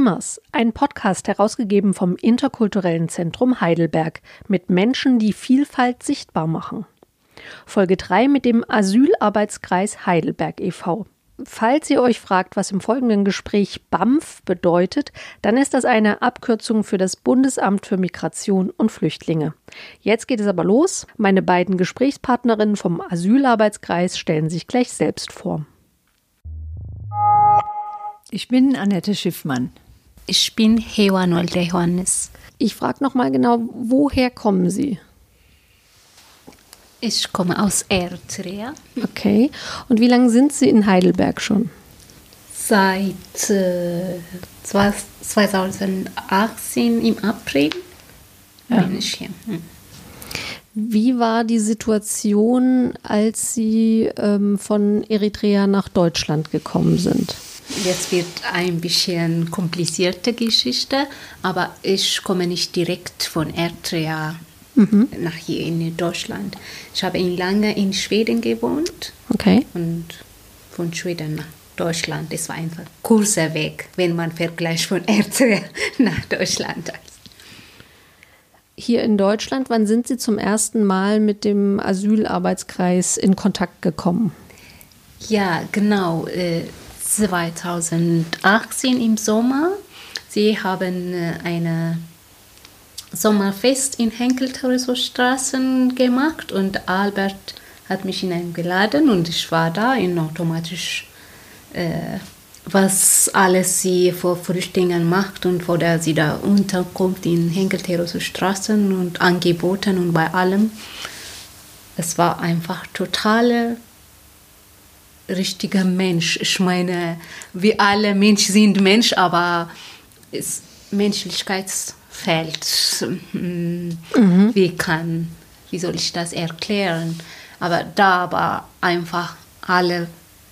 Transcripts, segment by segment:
Dreamers, ein Podcast herausgegeben vom Interkulturellen Zentrum Heidelberg mit Menschen, die Vielfalt sichtbar machen. Folge 3 mit dem Asylarbeitskreis Heidelberg e.V. Falls ihr euch fragt, was im folgenden Gespräch BAMF bedeutet, dann ist das eine Abkürzung für das Bundesamt für Migration und Flüchtlinge. Jetzt geht es aber los. Meine beiden Gesprächspartnerinnen vom Asylarbeitskreis stellen sich gleich selbst vor. Ich bin Annette Schiffmann. Ich bin Hewa Nolde Johannes. Ich frage noch mal genau, woher kommen Sie? Ich komme aus Eritrea. Okay. Und wie lange sind Sie in Heidelberg schon? Seit äh, 2018 im April ja. bin ich hier. Hm. Wie war die Situation, als Sie ähm, von Eritrea nach Deutschland gekommen sind? Jetzt wird ein bisschen komplizierte Geschichte, aber ich komme nicht direkt von Eritrea mhm. nach hier in Deutschland. Ich habe lange in Schweden gewohnt okay. und von Schweden nach Deutschland. Es war einfach ein kurzer Weg, wenn man vergleicht von Eritrea nach Deutschland. Hier in Deutschland, wann sind Sie zum ersten Mal mit dem Asylarbeitskreis in Kontakt gekommen? Ja, genau. Äh, 2018 im Sommer. Sie haben äh, ein Sommerfest in Henkel-Straßen gemacht und Albert hat mich hineingeladen und ich war da und automatisch, äh, was alles sie vor Flüchtlingen macht und vor der sie da unterkommt in Henkel-Straßen und Angeboten und bei allem. Es war einfach totale richtiger Mensch. Ich meine, wir alle Menschen sind Mensch, aber es, Menschlichkeit fehlt. Mhm. Wie kann, wie soll ich das erklären? Aber da war einfach alle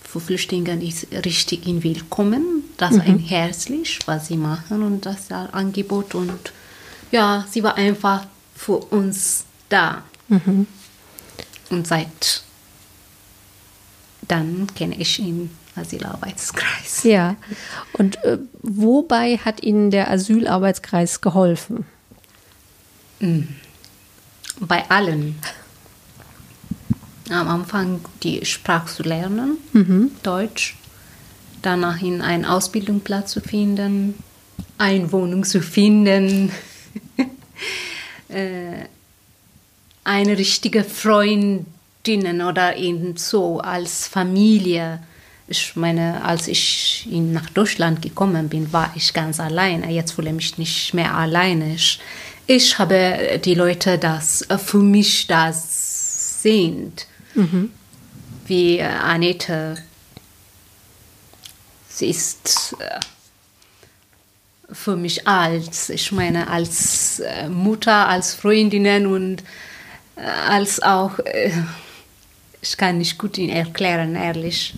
für Flüchtlinge ist richtig in Willkommen. Das war mhm. herzlich, was sie machen und das Angebot und ja, sie war einfach für uns da. Mhm. Und seit dann kenne ich ihn Asylarbeitskreis. Ja, und äh, wobei hat Ihnen der Asylarbeitskreis geholfen? Hm. Bei allen. Am Anfang die Sprache zu lernen, mhm. Deutsch, danach in einen Ausbildungsplatz zu finden, eine Wohnung zu finden, äh, eine richtige Freundin Freundinnen oder eben so als Familie. Ich meine, als ich nach Deutschland gekommen bin, war ich ganz alleine. Jetzt fühle ich mich nicht mehr alleine. Ich, ich habe die Leute, das für mich das sind, mhm. wie Annette. Sie ist äh, für mich alt. Ich meine, als äh, Mutter, als Freundinnen und äh, als auch ich kann nicht gut ihn erklären, ehrlich.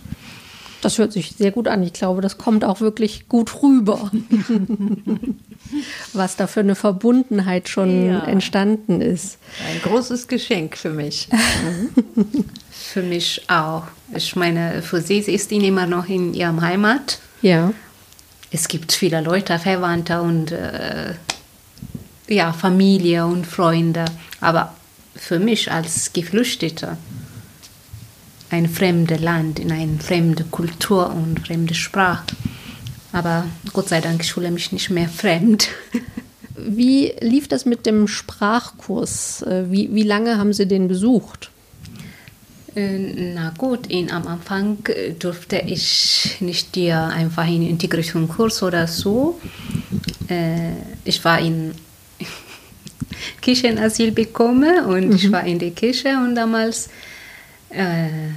Das hört sich sehr gut an. Ich glaube, das kommt auch wirklich gut rüber, was da für eine Verbundenheit schon ja. entstanden ist. Ein großes Geschenk für mich. für mich auch. Ich meine, für sie, ist immer noch in ihrem Heimat. Ja. Es gibt viele Leute, Verwandte und äh, ja, Familie und Freunde. Aber für mich als Geflüchtete ein fremdes Land, in eine fremde Kultur und fremde Sprache. Aber Gott sei Dank, ich fühle mich nicht mehr fremd. Wie lief das mit dem Sprachkurs? Äh, wie, wie lange haben Sie den besucht? Äh, na gut, in, am Anfang äh, durfte ich nicht dir einfach einen Integrationskurs oder so. Ich war in Kirchenasyl bekommen und mhm. ich war in der Kirche und damals äh,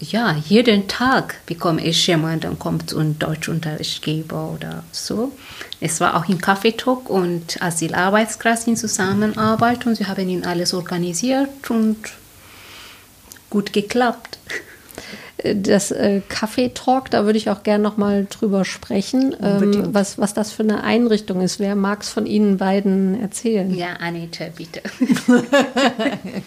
ja, jeden Tag bekomme ich jemanden, kommt und Deutschunterricht gebe oder so. Es war auch in Kaffeetalk und Asylarbeitskreis in Zusammenarbeit und sie haben ihn alles organisiert und gut geklappt. Das äh, Kaffeetalk, da würde ich auch gerne noch mal drüber sprechen, ähm, was, was das für eine Einrichtung ist. Wer mag es von Ihnen beiden erzählen? Ja, Anita, bitte.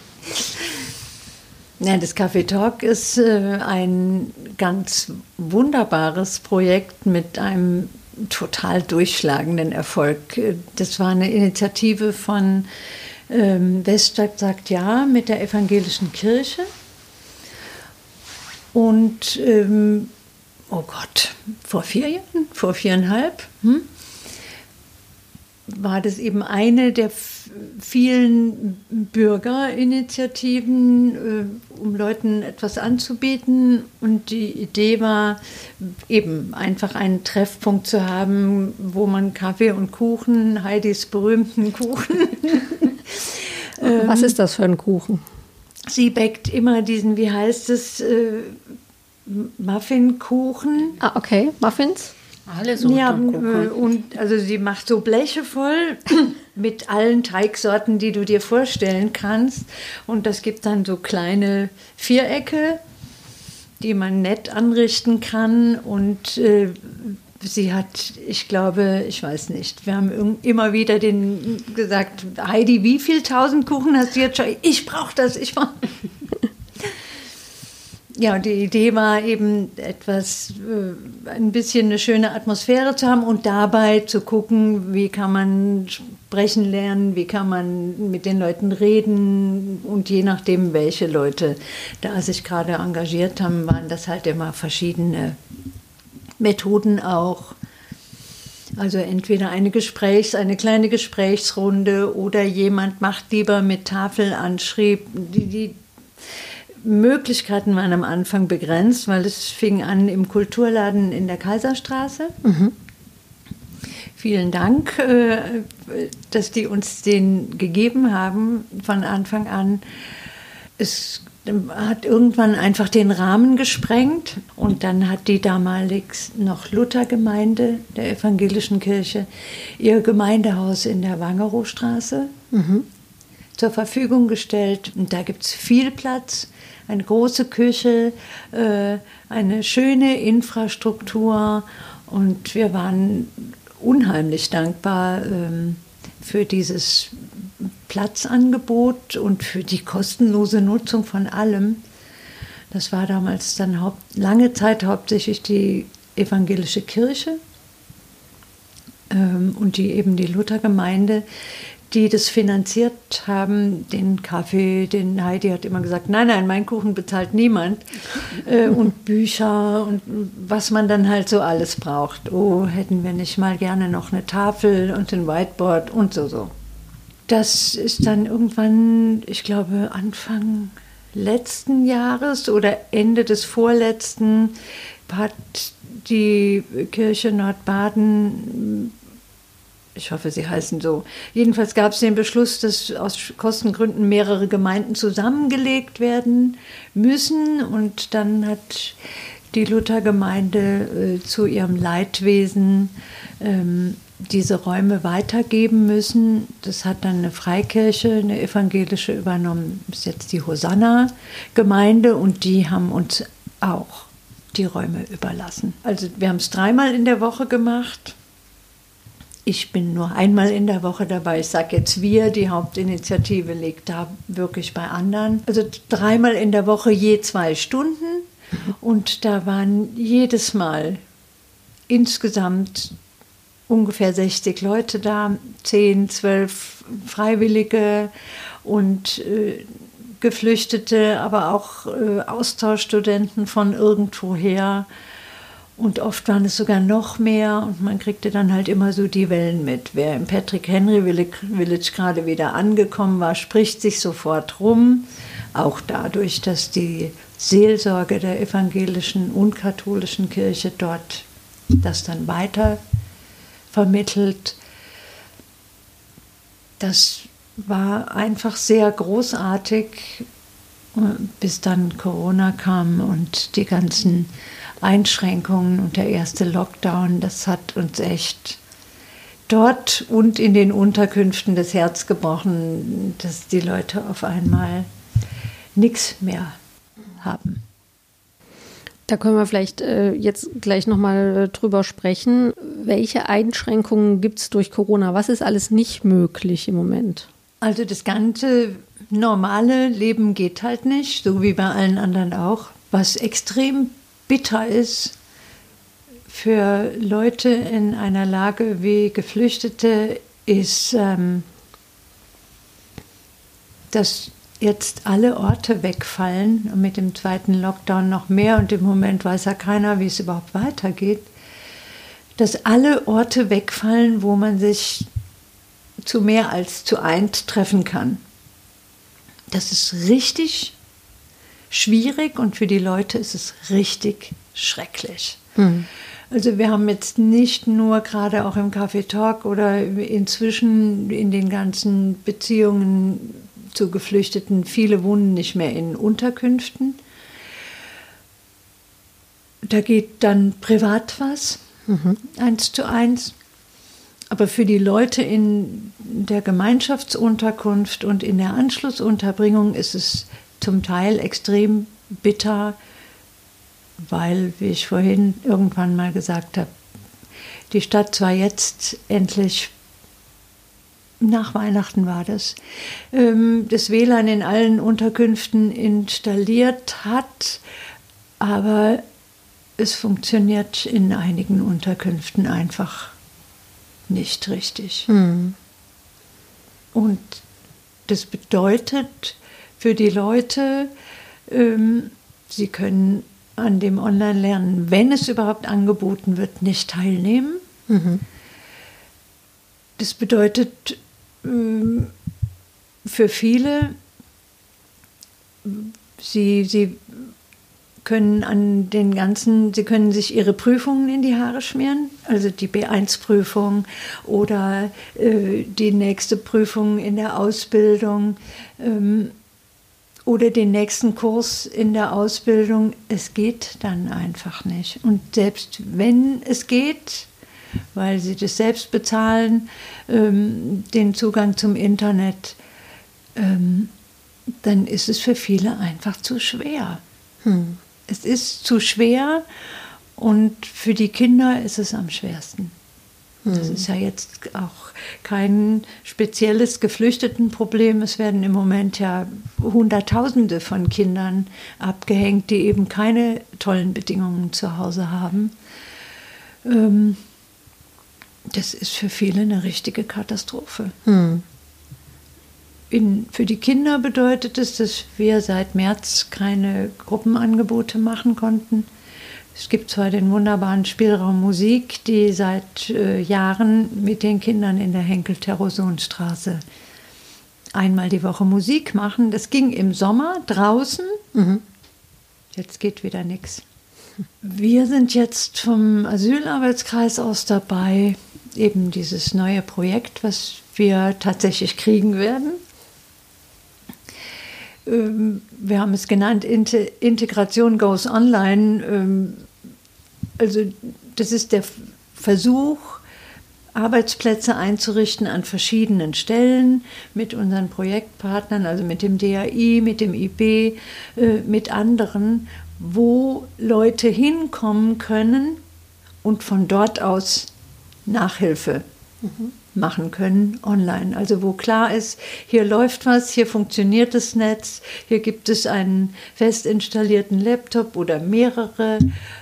Ja, das Café Talk ist äh, ein ganz wunderbares Projekt mit einem total durchschlagenden Erfolg. Das war eine Initiative von ähm, Weststadt sagt ja mit der evangelischen Kirche. Und ähm, oh Gott, vor vier Jahren, vor viereinhalb, hm, war das eben eine der vielen Bürgerinitiativen, äh, um Leuten etwas anzubieten. Und die Idee war eben einfach einen Treffpunkt zu haben, wo man Kaffee und Kuchen, Heidis berühmten Kuchen. Was ist das für ein Kuchen? Sie backt immer diesen, wie heißt es, äh, Muffinkuchen. Ah, okay, Muffins. Alle Sorten Ja, äh, und also sie macht so Bleche voll mit allen Teigsorten, die du dir vorstellen kannst. Und das gibt dann so kleine Vierecke, die man nett anrichten kann. Und äh, sie hat, ich glaube, ich weiß nicht, wir haben immer wieder den gesagt, Heidi, wie viel tausend Kuchen hast du jetzt schon? Ich brauche das, ich brauche ja, und die Idee war eben etwas, äh, ein bisschen eine schöne Atmosphäre zu haben und dabei zu gucken, wie kann man sprechen lernen, wie kann man mit den Leuten reden und je nachdem, welche Leute da sich gerade engagiert haben, waren das halt immer verschiedene Methoden auch. Also entweder eine Gesprächs-, eine kleine Gesprächsrunde oder jemand macht lieber mit Tafelanschrieb. Die, die Möglichkeiten waren am Anfang begrenzt, weil es fing an im Kulturladen in der Kaiserstraße. Vielen Dank, äh, dass die uns den gegeben haben von Anfang an. Es hat irgendwann einfach den Rahmen gesprengt und dann hat die damalig noch Luthergemeinde der evangelischen Kirche ihr Gemeindehaus in der Wangerowstraße zur Verfügung gestellt. Und da gibt es viel Platz, eine große Küche, äh, eine schöne Infrastruktur. Und wir waren unheimlich dankbar ähm, für dieses Platzangebot und für die kostenlose Nutzung von allem. Das war damals dann haupt, lange Zeit hauptsächlich die evangelische Kirche ähm, und die eben die Luthergemeinde, die das finanziert haben, den Kaffee, den Heidi hat immer gesagt, nein, nein, mein Kuchen bezahlt niemand. Äh, und Bücher und was man dann halt so alles braucht. Oh, hätten wir nicht mal gerne noch eine Tafel und ein Whiteboard und so so. Das ist dann irgendwann, ich glaube, Anfang letzten Jahres oder Ende des vorletzten hat die Kirche Nordbaden ich hoffe, sie heißen so. Jedenfalls gab es den Beschluss, dass aus Kostengründen mehrere Gemeinden zusammengelegt werden müssen. Und dann hat die Luthergemeinde äh, zu ihrem Leidwesen ähm, diese Räume weitergeben müssen. Das hat dann eine Freikirche, eine evangelische übernommen. Ist jetzt die Hosanna-Gemeinde und die haben uns auch die Räume überlassen. Also wir haben es dreimal in der Woche gemacht. Ich bin nur einmal in der Woche dabei. Ich sage jetzt wir, die Hauptinitiative liegt da wirklich bei anderen. Also dreimal in der Woche je zwei Stunden. Und da waren jedes Mal insgesamt ungefähr 60 Leute da, 10, 12 Freiwillige und äh, Geflüchtete, aber auch äh, Austauschstudenten von irgendwoher. Und oft waren es sogar noch mehr und man kriegte dann halt immer so die Wellen mit. Wer im Patrick Henry Village, gerade wieder angekommen war, spricht sich sofort rum. Auch dadurch, dass die Seelsorge der evangelischen und katholischen Kirche dort das dann weiter vermittelt. Das war einfach sehr großartig, bis dann Corona kam und die ganzen Einschränkungen und der erste Lockdown, das hat uns echt dort und in den Unterkünften das Herz gebrochen, dass die Leute auf einmal nichts mehr haben. Da können wir vielleicht äh, jetzt gleich nochmal äh, drüber sprechen. Welche Einschränkungen gibt es durch Corona? Was ist alles nicht möglich im Moment? Also das ganze normale Leben geht halt nicht, so wie bei allen anderen auch. Was extrem bitter ist für Leute in einer Lage wie Geflüchtete ist, ähm, dass jetzt alle Orte wegfallen und mit dem zweiten Lockdown noch mehr und im Moment weiß ja keiner, wie es überhaupt weitergeht, dass alle Orte wegfallen, wo man sich zu mehr als zu eint treffen kann. Das ist richtig schwierig und für die Leute ist es richtig schrecklich. Mhm. Also wir haben jetzt nicht nur gerade auch im Café Talk oder inzwischen in den ganzen Beziehungen zu Geflüchteten, viele wohnen nicht mehr in Unterkünften. Da geht dann privat was, mhm. eins zu eins. Aber für die Leute in der Gemeinschaftsunterkunft und in der Anschlussunterbringung ist es zum Teil extrem bitter, weil, wie ich vorhin irgendwann mal gesagt habe, die Stadt zwar jetzt endlich nach Weihnachten war das, ähm, das WLAN in allen Unterkünften installiert hat, aber es funktioniert in einigen Unterkünften einfach nicht richtig. Mhm. Und das bedeutet für die Leute, ähm, sie können an dem Online-Lernen, wenn es überhaupt angeboten wird, nicht teilnehmen. Mhm. Das bedeutet ähm, für viele, sie, sie können an den ganzen, sie können sich ihre Prüfungen in die Haare schmieren, also die B1-Prüfung oder äh, die nächste Prüfung in der Ausbildung. Ähm, oder den nächsten Kurs in der Ausbildung. Es geht dann einfach nicht. Und selbst wenn es geht, weil sie das selbst bezahlen, ähm, den Zugang zum Internet, ähm, dann ist es für viele einfach zu schwer. Hm. Es ist zu schwer und für die Kinder ist es am schwersten. Das ist ja jetzt auch kein spezielles Geflüchtetenproblem. Es werden im Moment ja Hunderttausende von Kindern abgehängt, die eben keine tollen Bedingungen zu Hause haben. Ähm, das ist für viele eine richtige Katastrophe. Hm. In, für die Kinder bedeutet es, dass wir seit März keine Gruppenangebote machen konnten. Es gibt zwar den wunderbaren Spielraum Musik, die seit äh, Jahren mit den Kindern in der Henkel-Terroson-Straße einmal die Woche Musik machen. Das ging im Sommer draußen. Mhm. Jetzt geht wieder nichts. Wir sind jetzt vom Asylarbeitskreis aus dabei, eben dieses neue Projekt, was wir tatsächlich kriegen werden. Ähm, wir haben es genannt, Integration goes online. Ähm, also das ist der Versuch, Arbeitsplätze einzurichten an verschiedenen Stellen mit unseren Projektpartnern, also mit dem DAI, mit dem IB, äh, mit anderen, wo Leute hinkommen können und von dort aus Nachhilfe mhm machen können online. Also wo klar ist, hier läuft was, hier funktioniert das Netz, hier gibt es einen fest installierten Laptop oder mehrere,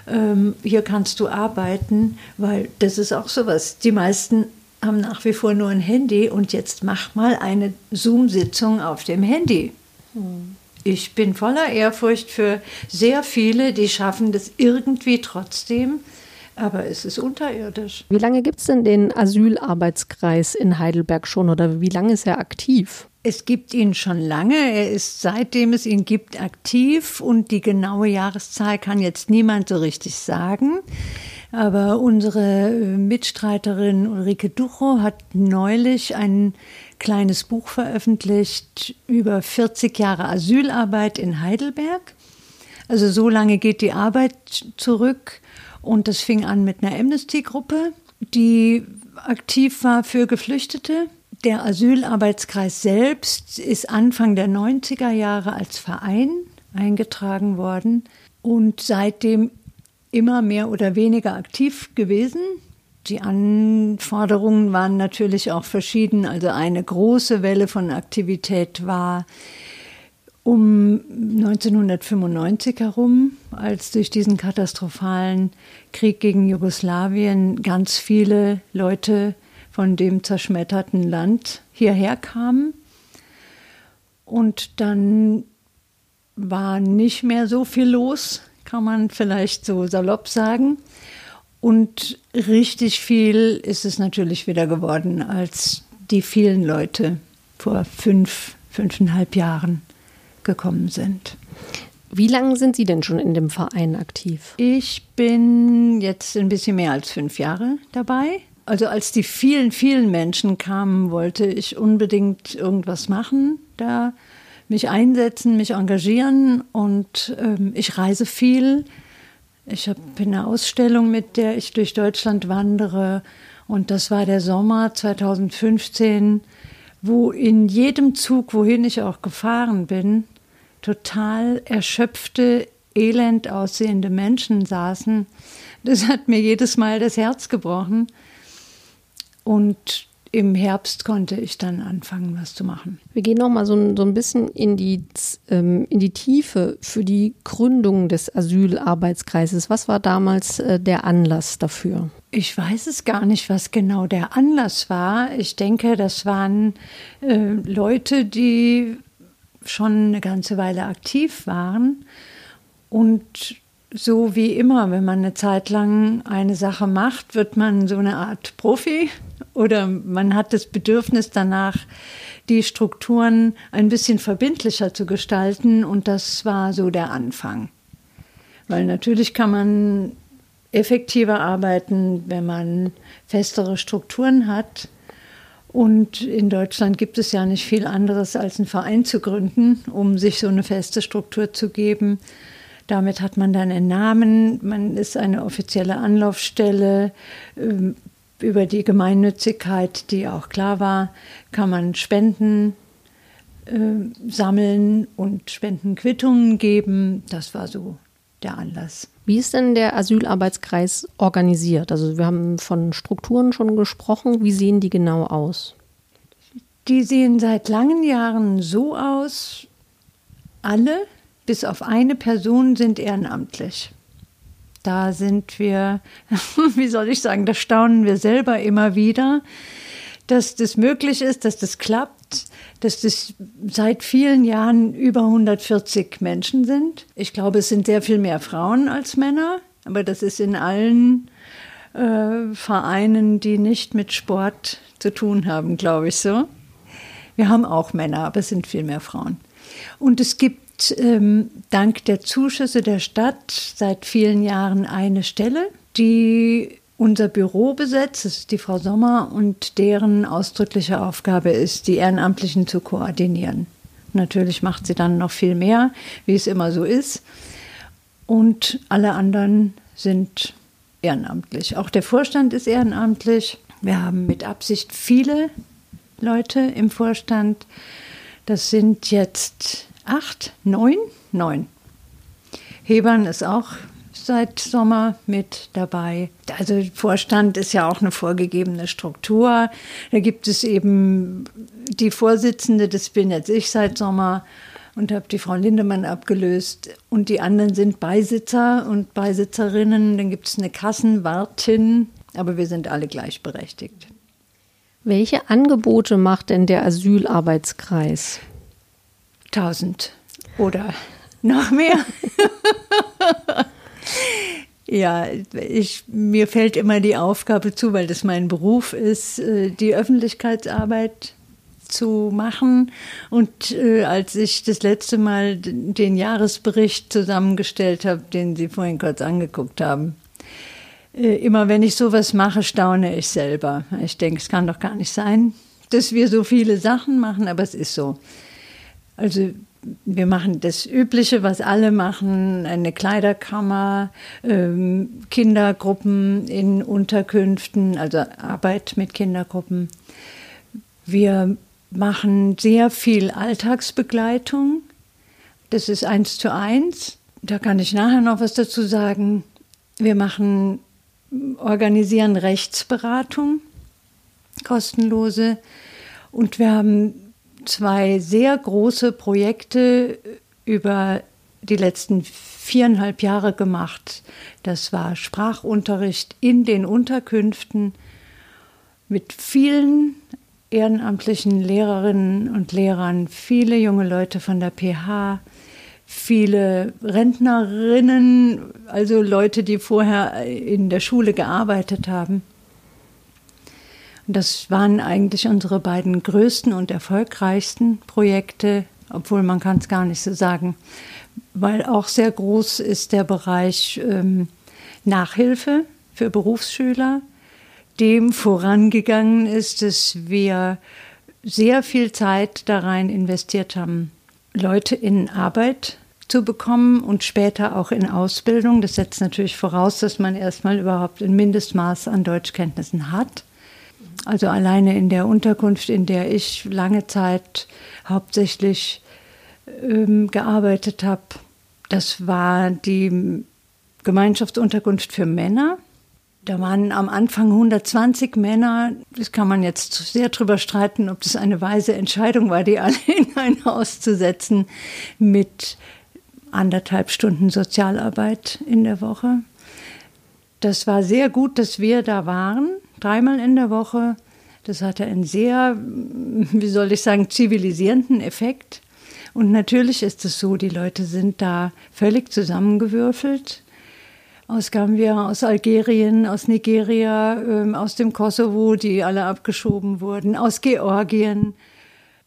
ähm, hier kannst du arbeiten, weil das ist auch sowas. Die meisten haben nach wie vor nur ein Handy und jetzt mach mal eine Zoom-Sitzung auf dem Handy. Hm. Ich bin voller Ehrfurcht für sehr viele, die schaffen das irgendwie trotzdem aber es ist unterirdisch. Wie lange gibt es denn den Asylarbeitskreis in Heidelberg schon oder wie lange ist er aktiv? Es gibt ihn schon lange. Er ist seitdem es ihn gibt aktiv und die genaue Jahreszahl kann jetzt niemand so richtig sagen. Aber unsere Mitstreiterin Ulrike Ducho hat neulich ein kleines Buch veröffentlicht über 40 Jahre Asylarbeit in Heidelberg. Also so lange geht die Arbeit zurück. Und das fing an mit einer Amnesty-Gruppe, die aktiv war für Geflüchtete. Der Asylarbeitskreis selbst ist Anfang der 90er Jahre als Verein eingetragen worden und seitdem immer mehr oder weniger aktiv gewesen. Die Anforderungen waren natürlich auch verschieden. Also eine große Welle von Aktivität war um 1995 herum, als durch diesen katastrophalen Krieg gegen Jugoslawien ganz viele Leute von dem zerschmetterten Land hierher kamen. Und dann war nicht mehr so viel los, kann man vielleicht so salopp sagen. Und richtig viel ist es natürlich wieder geworden, als die vielen Leute vor fünf, fünfeinhalb Jahren gekommen sind. Wie lange sind Sie denn schon in dem Verein aktiv? Ich bin jetzt ein bisschen mehr als fünf Jahre dabei. Also als die vielen, vielen Menschen kamen, wollte ich unbedingt irgendwas machen, da mich einsetzen, mich engagieren und ähm, ich reise viel. Ich habe eine Ausstellung, mit der ich durch Deutschland wandere und das war der Sommer 2015, wo in jedem Zug, wohin ich auch gefahren bin, total erschöpfte, elend aussehende Menschen saßen. Das hat mir jedes Mal das Herz gebrochen. Und im Herbst konnte ich dann anfangen, was zu machen. Wir gehen noch mal so, so ein bisschen in die, ähm, in die Tiefe für die Gründung des Asylarbeitskreises. Was war damals äh, der Anlass dafür? Ich weiß es gar nicht, was genau der Anlass war. Ich denke, das waren äh, Leute, die schon eine ganze Weile aktiv waren. Und so wie immer, wenn man eine Zeit lang eine Sache macht, wird man so eine Art Profi oder man hat das Bedürfnis danach, die Strukturen ein bisschen verbindlicher zu gestalten. Und das war so der Anfang. Weil natürlich kann man effektiver arbeiten, wenn man festere Strukturen hat. Und in Deutschland gibt es ja nicht viel anderes als einen Verein zu gründen, um sich so eine feste Struktur zu geben. Damit hat man dann einen Namen, man ist eine offizielle Anlaufstelle. Ähm, über die Gemeinnützigkeit, die auch klar war, kann man Spenden äh, sammeln und Spendenquittungen geben. Das war so der Anlass. Wie ist denn der Asylarbeitskreis organisiert? Also wir haben von Strukturen schon gesprochen. Wie sehen die genau aus? Die sehen seit langen Jahren so aus, alle bis auf eine Person sind ehrenamtlich. Da sind wir, wie soll ich sagen, da staunen wir selber immer wieder, dass das möglich ist, dass das klappt, dass das seit vielen Jahren über 140 Menschen sind. Ich glaube, es sind sehr viel mehr Frauen als Männer, aber das ist in allen äh, Vereinen, die nicht mit Sport zu tun haben, glaube ich so. Wir haben auch Männer, aber es sind viel mehr Frauen. Und es gibt ähm, dank der Zuschüsse der Stadt seit vielen Jahren eine Stelle, die unser Büro besetzt. Das ist die Frau Sommer und deren ausdrückliche Aufgabe ist, die Ehrenamtlichen zu koordinieren. Natürlich macht sie dann noch viel mehr, wie es immer so ist. Und alle anderen sind ehrenamtlich. Auch der Vorstand ist ehrenamtlich. Wir haben mit Absicht viele Leute im Vorstand. Das sind jetzt acht, neun, neun. Hebern ist auch seit Sommer mit dabei. Also Vorstand ist ja auch eine vorgegebene Struktur. Da gibt es eben die Vorsitzende, das bin jetzt ich seit Sommer und habe die Frau Lindemann abgelöst. Und die anderen sind Beisitzer und Beisitzerinnen. Dann gibt es eine Kassenwartin, aber wir sind alle gleichberechtigt. Welche Angebote macht denn der Asylarbeitskreis? Tausend oder noch mehr. Ja, ich, mir fällt immer die Aufgabe zu, weil das mein Beruf ist, äh, die Öffentlichkeitsarbeit zu machen. Und äh, als ich das letzte Mal den Jahresbericht zusammengestellt habe, den Sie vorhin kurz angeguckt haben, äh, immer wenn ich sowas mache, staune ich selber. Ich denke, es kann doch gar nicht sein, dass wir so viele Sachen machen, aber es ist so. Also wir machen das Übliche, was alle machen, eine Kleiderkammer, ähm, Kindergruppen in Unterkünften, also Arbeit mit Kindergruppen. Wir machen sehr viel Alltagsbegleitung. Das ist eins zu eins. Da kann ich nachher noch was dazu sagen. Wir machen, organisieren Rechtsberatung, kostenlose. Und wir haben zwei sehr große Projekte über die letzten viereinhalb Jahre gemacht. Das war Sprachunterricht in den Unterkünften mit vielen ehrenamtlichen Lehrerinnen und Lehrern, viele junge Leute von der PH, viele Rentnerinnen, also Leute, die vorher in der Schule gearbeitet haben. Das waren eigentlich unsere beiden größten und erfolgreichsten Projekte, obwohl man kann es gar nicht so sagen, weil auch sehr groß ist der Bereich ähm, Nachhilfe für Berufsschüler, dem vorangegangen ist, dass wir sehr viel Zeit da rein investiert haben, Leute in Arbeit zu bekommen und später auch in Ausbildung. Das setzt natürlich voraus, dass man erstmal überhaupt ein Mindestmaß an Deutschkenntnissen hat. Also alleine in der Unterkunft, in der ich lange Zeit hauptsächlich ähm, gearbeitet habe, das war die Gemeinschaftsunterkunft für Männer. Da waren am Anfang 120 Männer. Das kann man jetzt sehr drüber streiten, ob das eine weise Entscheidung war, die alle in ein Haus zu setzen mit anderthalb Stunden Sozialarbeit in der Woche. Das war sehr gut, dass wir da waren dreimal in der Woche. Das hatte einen sehr, wie soll ich sagen, zivilisierenden Effekt. Und natürlich ist es so, die Leute sind da völlig zusammengewürfelt. Aus Gambia, aus Algerien, aus Nigeria, ähm, aus dem Kosovo, die alle abgeschoben wurden, aus Georgien.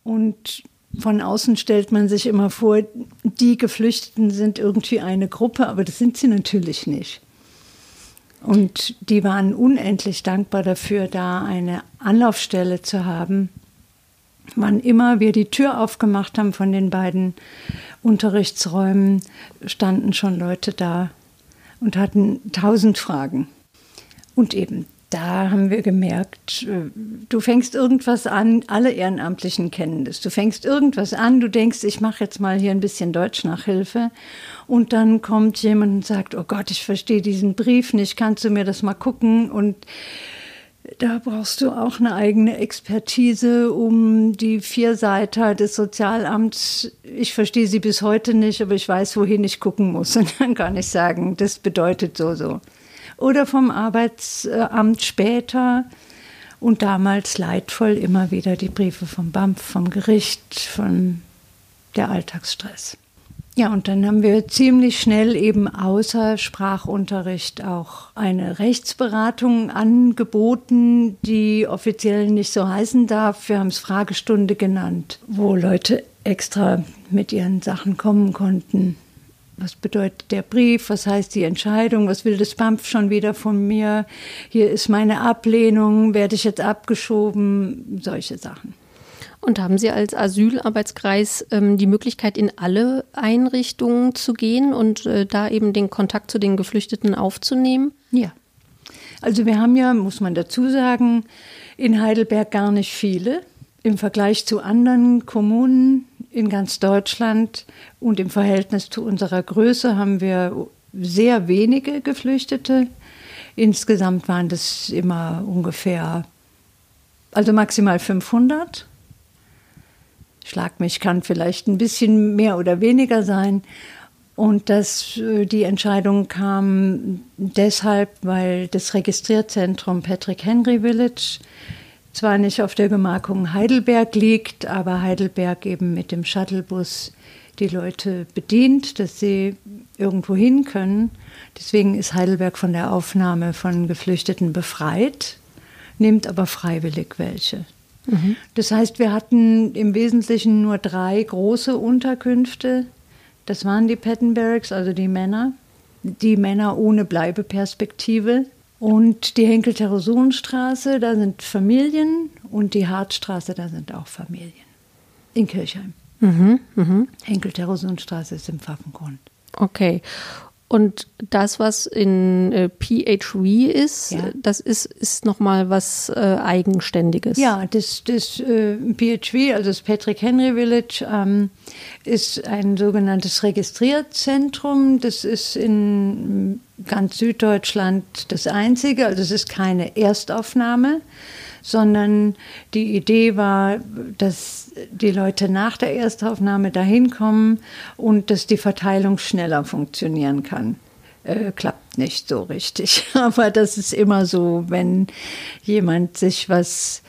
Und von außen stellt man sich immer vor, die Geflüchteten sind irgendwie eine Gruppe, aber das sind sie natürlich nicht. Und die waren unendlich dankbar dafür, da eine Anlaufstelle zu haben. Wann immer wir die Tür aufgemacht haben von den beiden Unterrichtsräumen, standen schon Leute da und hatten tausend Fragen. Und eben da haben wir gemerkt, äh, du fängst irgendwas an, alle Ehrenamtlichen kennen das. Du fängst irgendwas an, du denkst, ich mache jetzt mal hier ein bisschen Deutschnachhilfe. Und dann kommt jemand und sagt, oh Gott, ich verstehe diesen Brief nicht, kannst du mir das mal gucken? Und da brauchst du auch eine eigene Expertise, um die vier Seiten des Sozialamts. Ich verstehe sie bis heute nicht, aber ich weiß, wohin ich gucken muss. Und dann kann ich sagen, das bedeutet so, so oder vom Arbeitsamt später. Und damals leidvoll immer wieder die Briefe vom BAMF, vom Gericht, von der Alltagsstress. Ja, und dann haben wir ziemlich schnell eben außer Sprachunterricht auch eine Rechtsberatung angeboten, die offiziell nicht so heißen darf. Wir haben es Fragestunde genannt, wo Leute extra mit ihren Sachen kommen konnten was bedeutet der Brief, was heißt die Entscheidung, was will das BAMF schon wieder von mir, hier ist meine Ablehnung, werde ich jetzt abgeschoben, solche Sachen. Und haben Sie als Asylarbeitskreis ähm, die Möglichkeit, in alle Einrichtungen zu gehen und äh, da eben den Kontakt zu den Geflüchteten aufzunehmen? Ja. Also wir haben ja, muss man dazu sagen, in Heidelberg gar nicht viele im Vergleich zu anderen Kommunen in ganz Deutschland und im Verhältnis zu unserer Größe haben wir sehr wenige Geflüchtete. Insgesamt waren das immer ungefähr, also maximal 500. Schlag mich kann vielleicht ein bisschen mehr oder weniger sein. Und das, äh, die Entscheidung kam deshalb, weil das Registrierzentrum Patrick Henry Village zwar nicht auf der Gemarkung Heidelberg liegt, aber Heidelberg eben mit dem Shuttlebus die Leute bedient, dass sie irgendwo hin können. Deswegen ist Heidelberg von der Aufnahme von Geflüchteten befreit, nimmt aber freiwillig welche. Mhm. Das heißt, wir hatten im Wesentlichen nur drei große Unterkünfte. Das waren die Patton Barracks, also die Männer. Die Männer ohne Bleibeperspektive. Und die Henkel-Terrosun-Straße, da sind Familien und die Hartstraße, da sind auch Familien. In Kirchheim. Mhm, mh. Henkel-Terrosun-Straße ist im Pfaffengrund. Okay. Und das, was in äh, PHV ist, ja. das ist, ist nochmal was äh, Eigenständiges. Ja, das, das äh, PHV, also das Patrick Henry Village, ähm, ist ein sogenanntes Registrierzentrum. Das ist in ganz Süddeutschland das einzige. Also es ist keine Erstaufnahme, sondern die Idee war, dass die Leute nach der Erstaufnahme dahin kommen und dass die Verteilung schneller funktionieren kann. Äh, klappt nicht so richtig. Aber das ist immer so, wenn jemand sich was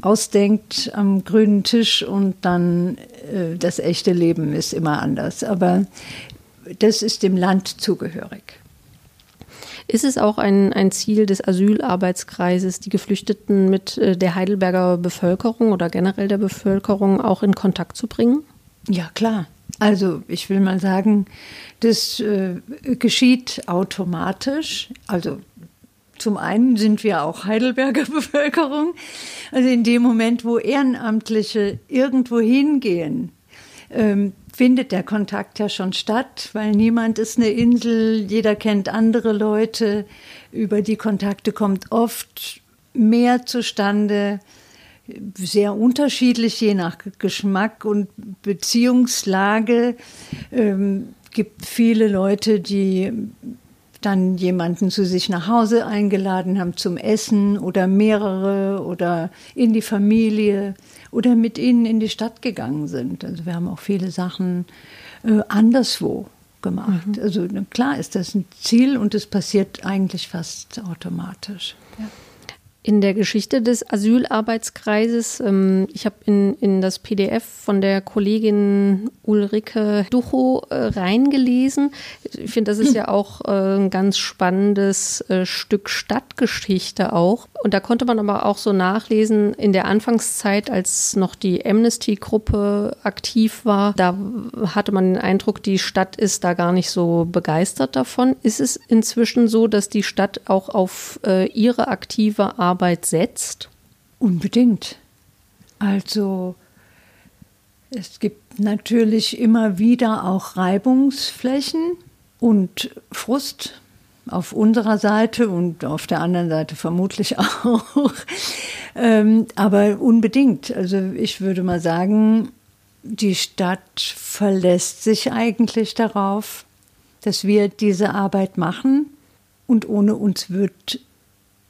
ausdenkt am grünen Tisch und dann äh, das echte Leben ist immer anders. Aber das ist dem Land zugehörig. Ist es auch ein, ein Ziel des Asylarbeitskreises, die Geflüchteten mit äh, der Heidelberger Bevölkerung oder generell der Bevölkerung auch in Kontakt zu bringen? Ja, klar. Also ich will mal sagen, das äh, geschieht automatisch. Also zum einen sind wir auch Heidelberger Bevölkerung. Also in dem Moment, wo Ehrenamtliche irgendwo hingehen, ähm, findet der Kontakt ja schon statt, weil niemand ist eine Insel, jeder kennt andere Leute. Über die Kontakte kommt oft mehr zustande, sehr unterschiedlich je nach Geschmack und Beziehungslage. Ähm, gibt viele Leute, die dann jemanden zu sich nach Hause eingeladen haben zum Essen oder mehrere oder in die Familie oder mit ihnen in die Stadt gegangen sind. Also wir haben auch viele Sachen äh, anderswo gemacht. Mhm. Also klar ist das ein Ziel und es passiert eigentlich fast automatisch. Ja in der Geschichte des Asylarbeitskreises. Ähm, ich habe in, in das PDF von der Kollegin Ulrike Ducho äh, reingelesen. Ich finde, das ist ja auch äh, ein ganz spannendes äh, Stück Stadtgeschichte auch. Und da konnte man aber auch so nachlesen, in der Anfangszeit, als noch die Amnesty-Gruppe aktiv war, da hatte man den Eindruck, die Stadt ist da gar nicht so begeistert davon. Ist es inzwischen so, dass die Stadt auch auf ihre aktive Arbeit Arbeit setzt? Unbedingt. Also es gibt natürlich immer wieder auch Reibungsflächen und Frust auf unserer Seite und auf der anderen Seite vermutlich auch. ähm, aber unbedingt. Also ich würde mal sagen, die Stadt verlässt sich eigentlich darauf, dass wir diese Arbeit machen und ohne uns wird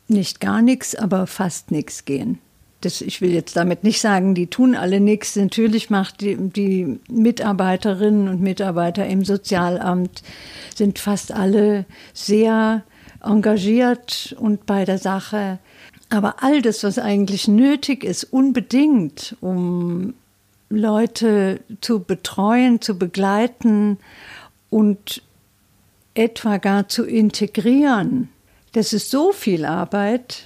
nicht gar nichts, aber fast nichts gehen. Das, ich will jetzt damit nicht sagen, die tun alle nichts. Natürlich macht die, die Mitarbeiterinnen und Mitarbeiter im Sozialamt sind fast alle sehr engagiert und bei der Sache. Aber all das, was eigentlich nötig ist, unbedingt, um Leute zu betreuen, zu begleiten und etwa gar zu integrieren, das ist so viel Arbeit,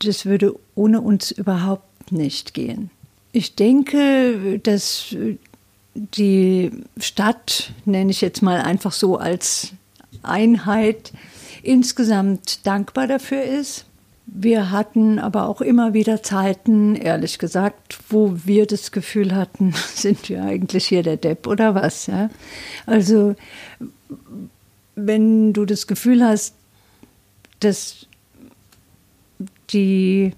das würde ohne uns überhaupt nicht gehen. Ich denke, dass die Stadt, nenne ich jetzt mal einfach so als Einheit, insgesamt dankbar dafür ist. Wir hatten aber auch immer wieder Zeiten, ehrlich gesagt, wo wir das Gefühl hatten, sind wir eigentlich hier der Depp oder was? Ja? Also wenn du das Gefühl hast, dass die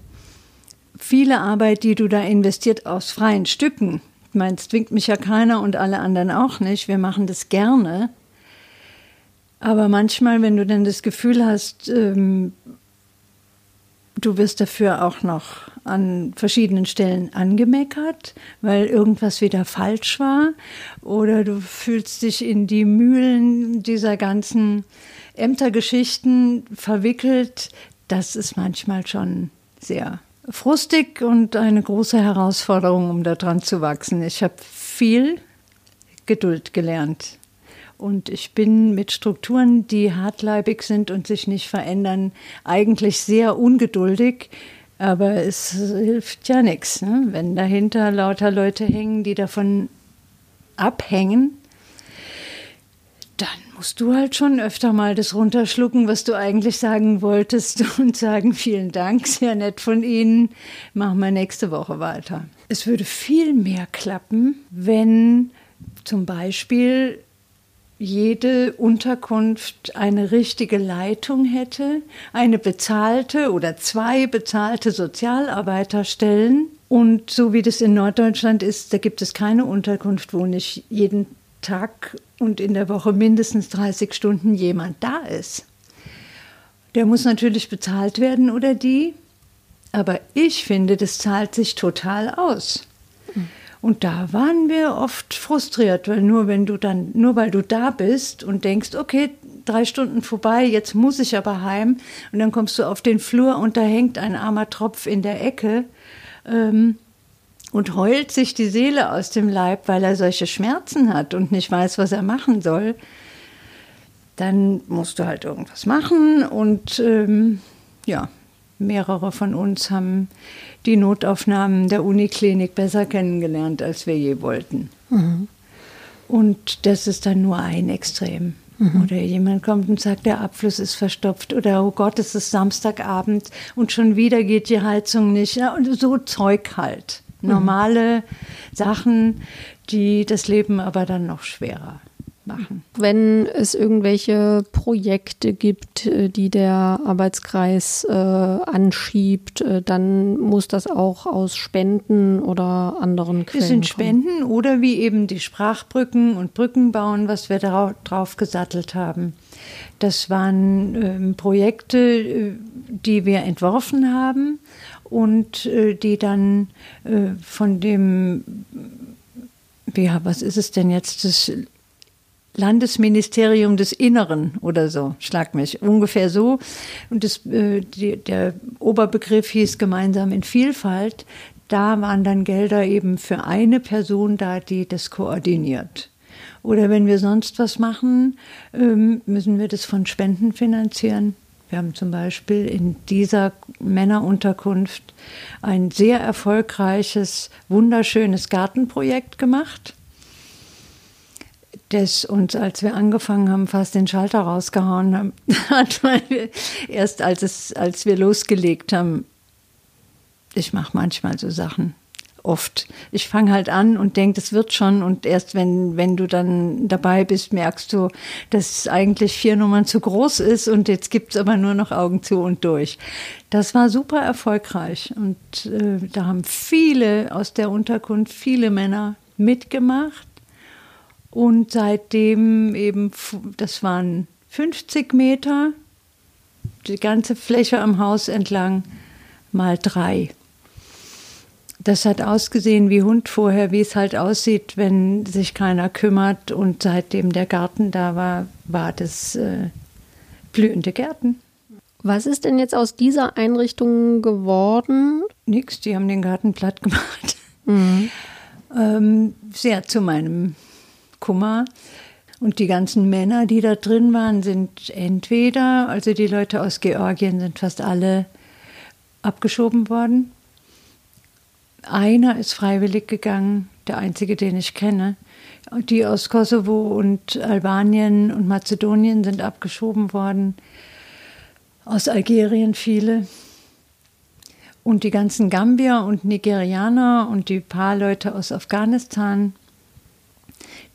viele Arbeit, die du da investiert aus freien Stücken, ich meine, es zwingt mich ja keiner und alle anderen auch nicht, wir machen das gerne. Aber manchmal, wenn du dann das Gefühl hast, ähm, du wirst dafür auch noch an verschiedenen Stellen angemeckert, weil irgendwas wieder falsch war, oder du fühlst dich in die Mühlen dieser ganzen Ämtergeschichten verwickelt, das ist manchmal schon sehr frustig und eine große Herausforderung, um daran zu wachsen. Ich habe viel Geduld gelernt. Und ich bin mit Strukturen, die hartleibig sind und sich nicht verändern, eigentlich sehr ungeduldig. Aber es hilft ja nichts, ne? wenn dahinter lauter Leute hängen, die davon abhängen, dann musst du halt schon öfter mal das runterschlucken, was du eigentlich sagen wolltest und sagen, vielen Dank, sehr nett von Ihnen, machen wir nächste Woche weiter. Es würde viel mehr klappen, wenn zum Beispiel jede Unterkunft eine richtige Leitung hätte, eine bezahlte oder zwei bezahlte Sozialarbeiterstellen Und so wie das in Norddeutschland ist, da gibt es keine Unterkunft, wo nicht jeden Tag und in der Woche mindestens 30 Stunden jemand da ist. Der muss natürlich bezahlt werden oder die, aber ich finde, das zahlt sich total aus. Und da waren wir oft frustriert, weil nur wenn du dann, nur weil du da bist und denkst, okay, drei Stunden vorbei, jetzt muss ich aber heim, und dann kommst du auf den Flur und da hängt ein armer Tropf in der Ecke ähm, und heult sich die Seele aus dem Leib, weil er solche Schmerzen hat und nicht weiß, was er machen soll, dann musst du halt irgendwas machen und ähm, ja, mehrere von uns haben die Notaufnahmen der Uniklinik besser kennengelernt, als wir je wollten. Mhm. Und das ist dann nur ein Extrem. Mhm. Oder jemand kommt und sagt, der Abfluss ist verstopft. Oder, oh Gott, es ist Samstagabend und schon wieder geht die Heizung nicht. Ja, und so Zeug halt. Mhm. Normale mhm. Sachen, die das Leben aber dann noch schwerer machen. Wenn es irgendwelche Projekte gibt, äh, die der Arbeitskreis äh, anschiebt, äh, dann muss das auch aus Spenden oder anderen Quellen. Es sind Spenden oder wie eben die Sprachbrücken und Brücken bauen, was wir darauf, drauf gesattelt haben. Das waren äh, Projekte, äh, die wir entworfen haben und äh, die dann von dem ja, was ist es denn jetzt, das Landesministerium des Inneren oder so, schlag mich, ungefähr so. Und das, äh, die, der Oberbegriff hieß gemeinsam in Vielfalt. Da waren dann Gelder eben für eine Person da, die das koordiniert. Oder wenn wir sonst was machen, ähm, müssen wir das von Spenden finanzieren. Wir haben zum Beispiel in dieser Männerunterkunft ein sehr erfolgreiches, wunderschönes Gartenprojekt gemacht das uns, als wir angefangen haben, fast den Schalter rausgehauen haben. Erst als, es, als wir losgelegt haben, ich mache manchmal so Sachen. Oft. Ich fange halt an und denke, das wird schon. Und erst wenn, wenn du dann dabei bist, merkst du, dass eigentlich vier Nummern zu groß ist und jetzt gibt es aber nur noch Augen zu und durch. Das war super erfolgreich. Und äh, da haben viele aus der Unterkunft, viele Männer mitgemacht und seitdem eben, das waren 50 Meter, die ganze Fläche am Haus entlang, mal drei. Das hat ausgesehen wie Hund vorher, wie es halt aussieht, wenn sich keiner kümmert. Und seitdem der Garten da war, war das äh, blühende Gärten. Was ist denn jetzt aus dieser Einrichtung geworden? Nix, die haben den Garten platt gemacht. Mhm. Ähm, sehr zu meinem Kummer. Und die ganzen Männer, die da drin waren, sind entweder, also die Leute aus Georgien sind fast alle abgeschoben worden. Einer ist freiwillig gegangen, der einzige, den ich kenne. Die aus Kosovo und Albanien und Mazedonien sind abgeschoben worden. Aus Algerien viele. Und die ganzen Gambier und Nigerianer und die paar Leute aus Afghanistan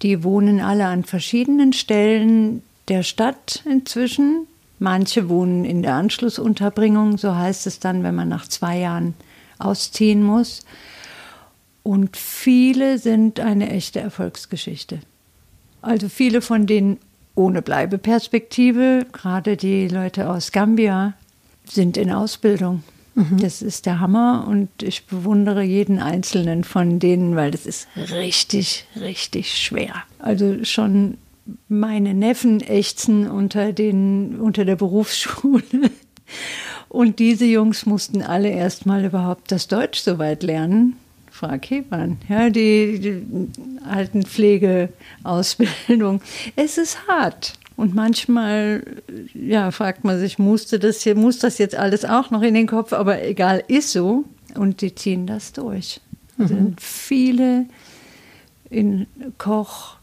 die wohnen alle an verschiedenen Stellen der Stadt inzwischen. Manche wohnen in der Anschlussunterbringung, so heißt es dann, wenn man nach zwei Jahren ausziehen muss. Und viele sind eine echte Erfolgsgeschichte. Also viele von denen ohne Bleibeperspektive, gerade die Leute aus Gambia, sind in Ausbildung. Mhm. Das ist der Hammer und ich bewundere jeden einzelnen von denen, weil das ist richtig, richtig schwer. Also schon meine Neffen ächzen unter, den, unter der Berufsschule. Und diese Jungs mussten alle erstmal überhaupt das Deutsch soweit lernen. Frag Hebmann, ja, die, die Altenpflegeausbildung. Es ist hart. Und manchmal, ja, fragt man sich, musste das hier, muss das jetzt alles auch noch in den Kopf? Aber egal, ist so. Und die ziehen das durch. Es mhm. sind viele in Koch,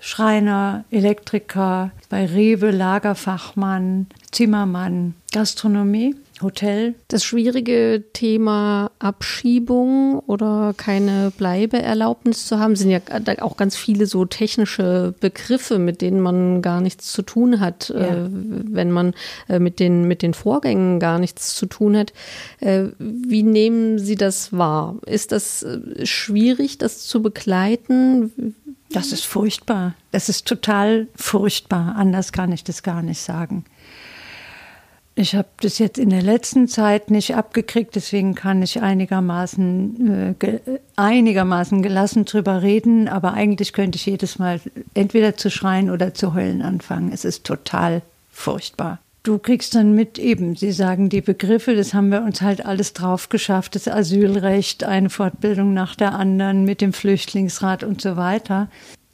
Schreiner, Elektriker, bei Rewe Lagerfachmann, Zimmermann, Gastronomie. Hotel. Das schwierige Thema Abschiebung oder keine Bleibeerlaubnis zu haben, sind ja auch ganz viele so technische Begriffe, mit denen man gar nichts zu tun hat, ja. äh, wenn man äh, mit, den, mit den Vorgängen gar nichts zu tun hat. Äh, wie nehmen Sie das wahr? Ist das äh, schwierig, das zu begleiten? Das ist furchtbar. Das ist total furchtbar. Anders kann ich das gar nicht sagen. Ich habe das jetzt in der letzten Zeit nicht abgekriegt, deswegen kann ich einigermaßen, äh, ge einigermaßen gelassen drüber reden, aber eigentlich könnte ich jedes Mal entweder zu schreien oder zu heulen anfangen. Es ist total furchtbar. Du kriegst dann mit eben, Sie sagen die Begriffe, das haben wir uns halt alles drauf geschafft, das Asylrecht, eine Fortbildung nach der anderen mit dem Flüchtlingsrat und so weiter.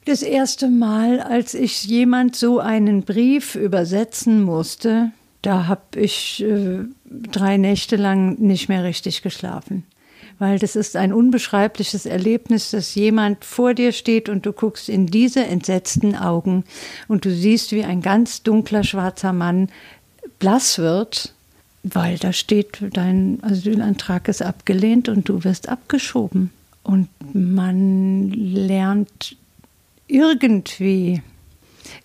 Das erste Mal, als ich jemand so einen Brief übersetzen musste, da habe ich äh, drei Nächte lang nicht mehr richtig geschlafen. Weil das ist ein unbeschreibliches Erlebnis, dass jemand vor dir steht und du guckst in diese entsetzten Augen und du siehst, wie ein ganz dunkler schwarzer Mann blass wird, weil da steht, dein Asylantrag ist abgelehnt und du wirst abgeschoben. Und man lernt irgendwie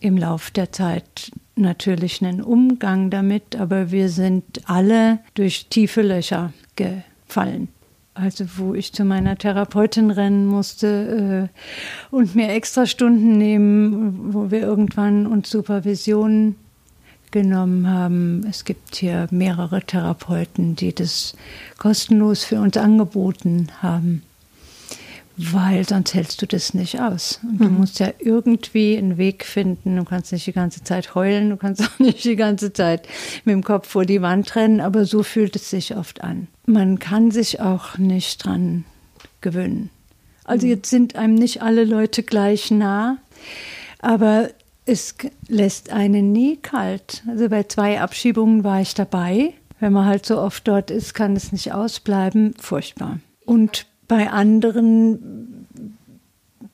im Lauf der Zeit natürlich einen Umgang damit, aber wir sind alle durch tiefe Löcher gefallen. Also wo ich zu meiner Therapeutin rennen musste äh, und mir extra Stunden nehmen, wo wir irgendwann uns Supervision genommen haben. Es gibt hier mehrere Therapeuten, die das kostenlos für uns angeboten haben weil sonst hältst du das nicht aus. Und du mhm. musst ja irgendwie einen Weg finden. Du kannst nicht die ganze Zeit heulen, du kannst auch nicht die ganze Zeit mit dem Kopf vor die Wand rennen, aber so fühlt es sich oft an. Man kann sich auch nicht dran gewöhnen. Also mhm. jetzt sind einem nicht alle Leute gleich nah, aber es lässt einen nie kalt. Also bei zwei Abschiebungen war ich dabei. Wenn man halt so oft dort ist, kann es nicht ausbleiben. Furchtbar. Und bei anderen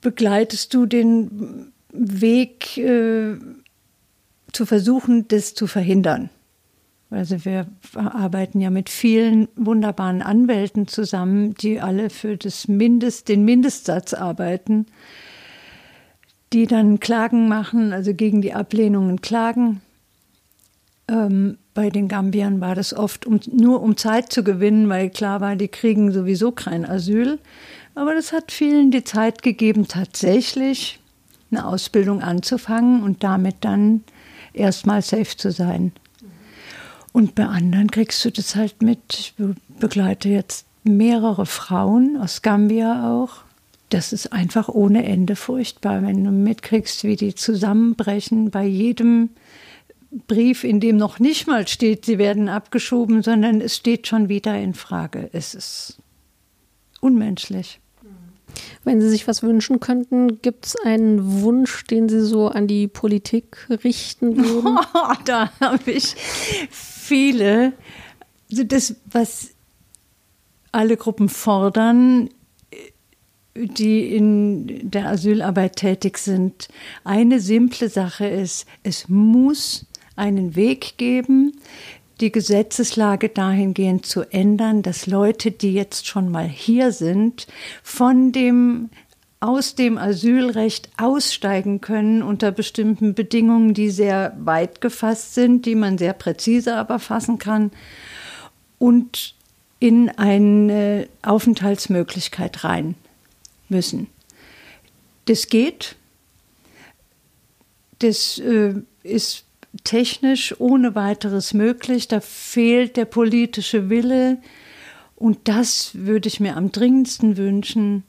begleitest du den Weg äh, zu versuchen, das zu verhindern. Also wir arbeiten ja mit vielen wunderbaren Anwälten zusammen, die alle für das Mindest, den Mindestsatz arbeiten, die dann Klagen machen, also gegen die Ablehnungen klagen. Ähm, bei den Gambiern war das oft um, nur um Zeit zu gewinnen, weil klar war, die kriegen sowieso kein Asyl. Aber das hat vielen die Zeit gegeben, tatsächlich eine Ausbildung anzufangen und damit dann erstmal safe zu sein. Und bei anderen kriegst du das halt mit. Ich begleite jetzt mehrere Frauen aus Gambia auch. Das ist einfach ohne Ende furchtbar, wenn du mitkriegst, wie die zusammenbrechen bei jedem Brief, in dem noch nicht mal steht, sie werden abgeschoben, sondern es steht schon wieder in Frage. Es ist unmenschlich. Wenn Sie sich was wünschen könnten, gibt es einen Wunsch, den Sie so an die Politik richten würden? Oh, da habe ich viele. Also das, was alle Gruppen fordern, die in der Asylarbeit tätig sind. Eine simple Sache ist, es muss einen Weg geben, die Gesetzeslage dahingehend zu ändern, dass Leute, die jetzt schon mal hier sind, von dem aus dem Asylrecht aussteigen können unter bestimmten Bedingungen, die sehr weit gefasst sind, die man sehr präzise aber fassen kann und in eine Aufenthaltsmöglichkeit rein müssen. Das geht. Das äh, ist technisch ohne weiteres möglich. Da fehlt der politische Wille. Und das würde ich mir am dringendsten wünschen,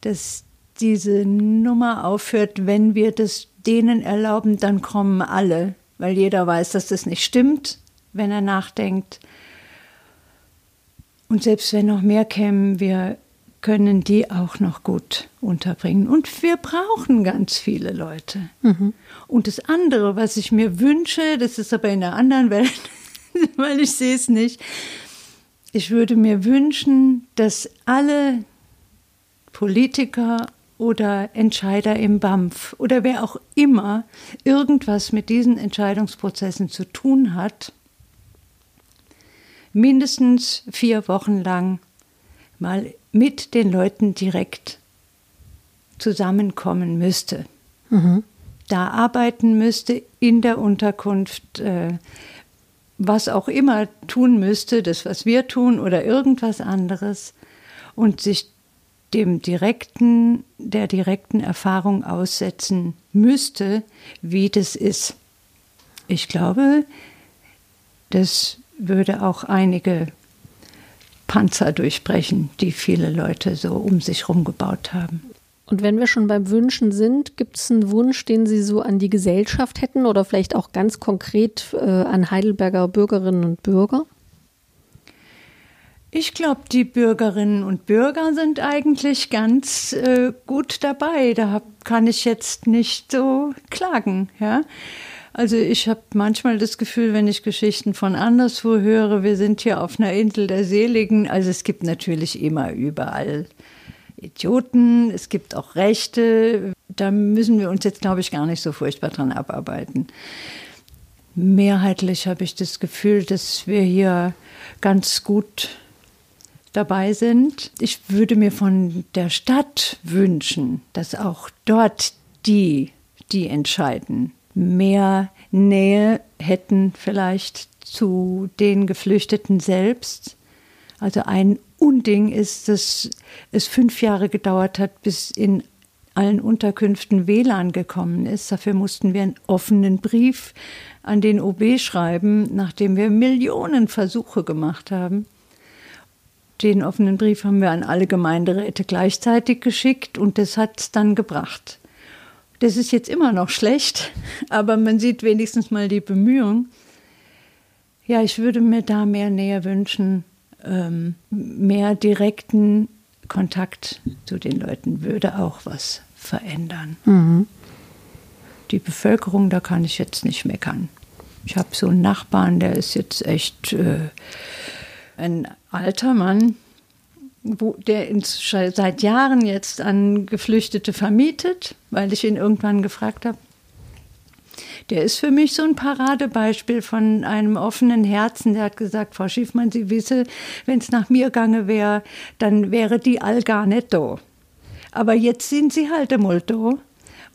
dass diese Nummer aufhört, wenn wir das denen erlauben, dann kommen alle, weil jeder weiß, dass das nicht stimmt, wenn er nachdenkt. Und selbst wenn noch mehr kämen, wir können die auch noch gut unterbringen. Und wir brauchen ganz viele Leute. Mhm. Und das andere, was ich mir wünsche, das ist aber in der anderen Welt, weil ich sehe es nicht, ich würde mir wünschen, dass alle Politiker oder Entscheider im BAMF oder wer auch immer irgendwas mit diesen Entscheidungsprozessen zu tun hat, mindestens vier Wochen lang mal mit den Leuten direkt zusammenkommen müsste. Mhm. Da arbeiten müsste in der Unterkunft, äh, was auch immer tun müsste, das, was wir tun oder irgendwas anderes und sich dem direkten, der direkten Erfahrung aussetzen müsste, wie das ist. Ich glaube, das würde auch einige Panzer durchbrechen, die viele Leute so um sich herum gebaut haben. Und wenn wir schon beim Wünschen sind, gibt es einen Wunsch, den Sie so an die Gesellschaft hätten oder vielleicht auch ganz konkret äh, an Heidelberger Bürgerinnen und Bürger? Ich glaube, die Bürgerinnen und Bürger sind eigentlich ganz äh, gut dabei. Da kann ich jetzt nicht so klagen. Ja? Also ich habe manchmal das Gefühl, wenn ich Geschichten von anderswo höre, wir sind hier auf einer Insel der Seligen. Also es gibt natürlich immer überall Idioten, es gibt auch Rechte. Da müssen wir uns jetzt, glaube ich, gar nicht so furchtbar dran abarbeiten. Mehrheitlich habe ich das Gefühl, dass wir hier ganz gut dabei sind. Ich würde mir von der Stadt wünschen, dass auch dort die, die entscheiden, mehr Nähe hätten vielleicht zu den Geflüchteten selbst. Also ein Unding ist, dass es fünf Jahre gedauert hat, bis in allen Unterkünften WLAN gekommen ist. Dafür mussten wir einen offenen Brief an den OB schreiben, nachdem wir Millionen Versuche gemacht haben. Den offenen Brief haben wir an alle Gemeinderäte gleichzeitig geschickt und das hat es dann gebracht. Das ist jetzt immer noch schlecht, aber man sieht wenigstens mal die Bemühung. Ja, ich würde mir da mehr Nähe wünschen, ähm, mehr direkten Kontakt zu den Leuten würde auch was verändern. Mhm. Die Bevölkerung, da kann ich jetzt nicht meckern. Ich habe so einen Nachbarn, der ist jetzt echt äh, ein alter Mann, wo, der seit Jahren jetzt an Geflüchtete vermietet, weil ich ihn irgendwann gefragt habe. Der ist für mich so ein Paradebeispiel von einem offenen Herzen. Der hat gesagt, Frau Schiffmann, Sie wissen, wenn es nach mir gange wäre, dann wäre die all gar nicht da. Aber jetzt sind sie halt einmal da.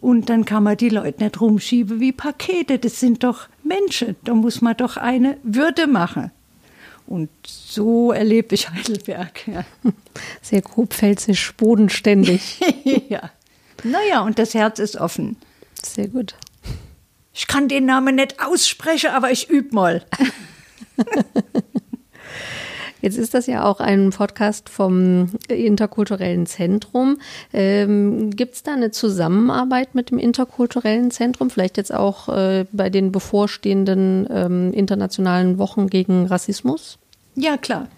Und dann kann man die Leute nicht rumschieben wie Pakete. Das sind doch Menschen. Da muss man doch eine Würde machen. Und so erlebe ich Heidelberg. Ja. Sehr grobfelsisch, bodenständig. ja. Naja, und das Herz ist offen. Sehr gut. Ich kann den Namen nicht aussprechen, aber ich übe mal. Jetzt ist das ja auch ein Podcast vom Interkulturellen Zentrum. Ähm, Gibt es da eine Zusammenarbeit mit dem Interkulturellen Zentrum? Vielleicht jetzt auch äh, bei den bevorstehenden ähm, internationalen Wochen gegen Rassismus? Ja, klar.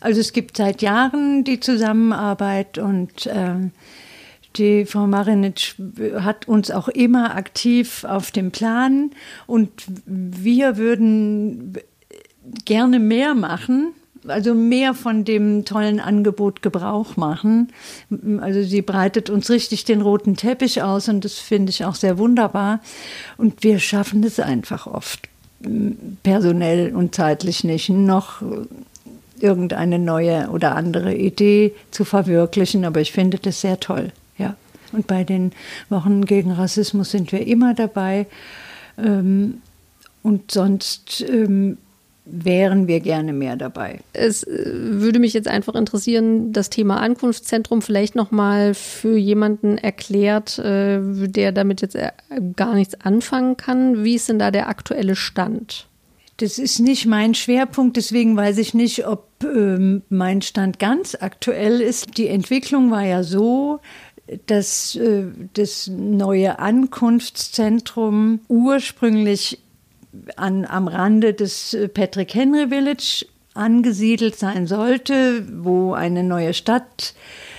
Also es gibt seit Jahren die Zusammenarbeit und ähm, die Frau Marinic hat uns auch immer aktiv auf dem Plan und wir würden gerne mehr machen also mehr von dem tollen Angebot Gebrauch machen. Also sie breitet uns richtig den roten Teppich aus und das finde ich auch sehr wunderbar. Und wir schaffen es einfach oft personell und zeitlich nicht, noch irgendeine neue oder andere Idee zu verwirklichen. Aber ich finde das sehr toll, ja. Und bei den Wochen gegen Rassismus sind wir immer dabei. Ähm, und sonst ähm, wären wir gerne mehr dabei. Es äh, würde mich jetzt einfach interessieren, das Thema Ankunftszentrum vielleicht nochmal für jemanden erklärt, äh, der damit jetzt äh, gar nichts anfangen kann. Wie ist denn da der aktuelle Stand? Das ist nicht mein Schwerpunkt, deswegen weiß ich nicht, ob ähm, mein Stand ganz aktuell ist. Die Entwicklung war ja so, dass äh, das neue Ankunftszentrum ursprünglich an, am Rande des äh, Patrick Henry Village angesiedelt sein sollte, wo eine neue Stadt,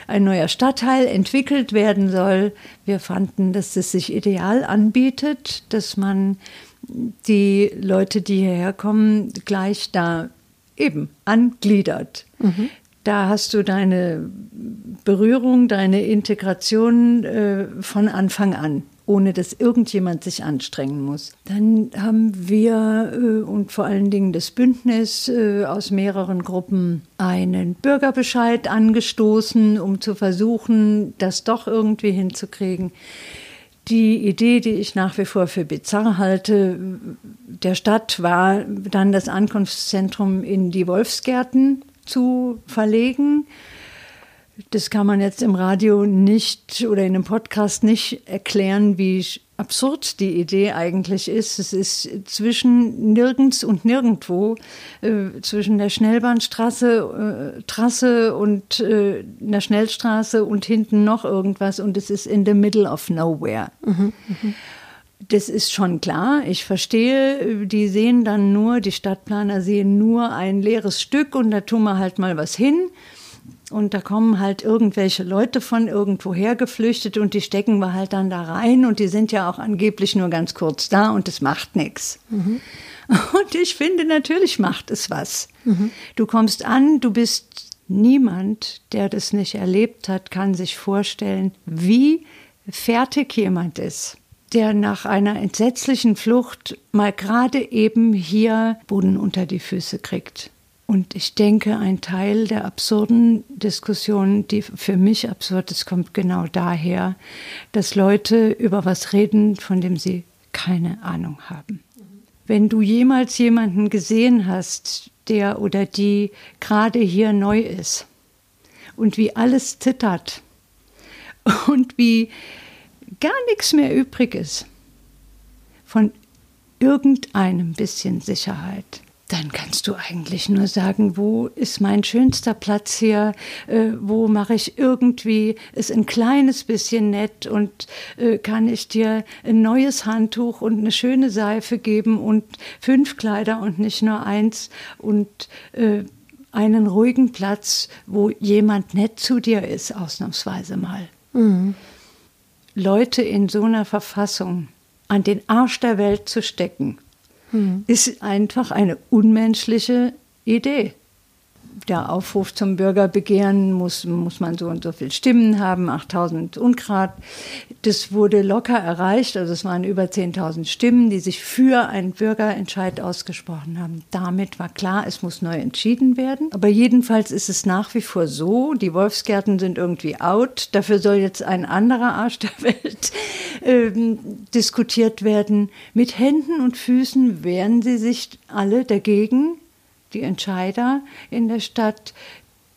ein neuer Stadtteil entwickelt werden soll. Wir fanden, dass es sich ideal anbietet, dass man die Leute, die hierher kommen, gleich da eben angliedert. Mhm. Da hast du deine Berührung, deine Integration äh, von Anfang an ohne dass irgendjemand sich anstrengen muss. Dann haben wir äh, und vor allen Dingen das Bündnis äh, aus mehreren Gruppen einen Bürgerbescheid angestoßen, um zu versuchen, das doch irgendwie hinzukriegen. Die Idee, die ich nach wie vor für bizarr halte, der Stadt war dann das Ankunftszentrum in die Wolfsgärten zu verlegen. Das kann man jetzt im Radio nicht oder in einem Podcast nicht erklären, wie absurd die Idee eigentlich ist. Es ist zwischen nirgends und nirgendwo, äh, zwischen der Schnellbahnstraße äh, Trasse und äh, einer Schnellstraße und hinten noch irgendwas und es ist in the middle of nowhere. Mhm, mh. Das ist schon klar. Ich verstehe, die sehen dann nur, die Stadtplaner sehen nur ein leeres Stück und da tun wir halt mal was hin. Und da kommen halt irgendwelche Leute von irgendwoher geflüchtet und die stecken wir halt dann da rein und die sind ja auch angeblich nur ganz kurz da und es macht nichts. Mhm. Und ich finde, natürlich macht es was. Mhm. Du kommst an, du bist niemand, der das nicht erlebt hat, kann sich vorstellen, wie fertig jemand ist der nach einer entsetzlichen Flucht mal gerade eben hier Boden unter die Füße kriegt. Und ich denke, ein Teil der absurden Diskussion, die für mich absurd ist, kommt genau daher, dass Leute über was reden, von dem sie keine Ahnung haben. Wenn du jemals jemanden gesehen hast, der oder die gerade hier neu ist und wie alles zittert und wie gar nichts mehr übrig ist von irgendeinem bisschen Sicherheit, dann kannst du eigentlich nur sagen, wo ist mein schönster Platz hier, äh, wo mache ich irgendwie es ein kleines bisschen nett und äh, kann ich dir ein neues Handtuch und eine schöne Seife geben und fünf Kleider und nicht nur eins und äh, einen ruhigen Platz, wo jemand nett zu dir ist, ausnahmsweise mal. Mhm. Leute in so einer Verfassung an den Arsch der Welt zu stecken, hm. ist einfach eine unmenschliche Idee der Aufruf zum Bürgerbegehren muss, muss man so und so viel Stimmen haben, 8000 Ungrad. Das wurde locker erreicht, also es waren über 10.000 Stimmen, die sich für einen Bürgerentscheid ausgesprochen haben. Damit war klar, es muss neu entschieden werden. Aber jedenfalls ist es nach wie vor so, die Wolfsgärten sind irgendwie out. Dafür soll jetzt ein anderer Arsch der Welt äh, diskutiert werden. Mit Händen und Füßen wehren sie sich alle dagegen die Entscheider in der Stadt,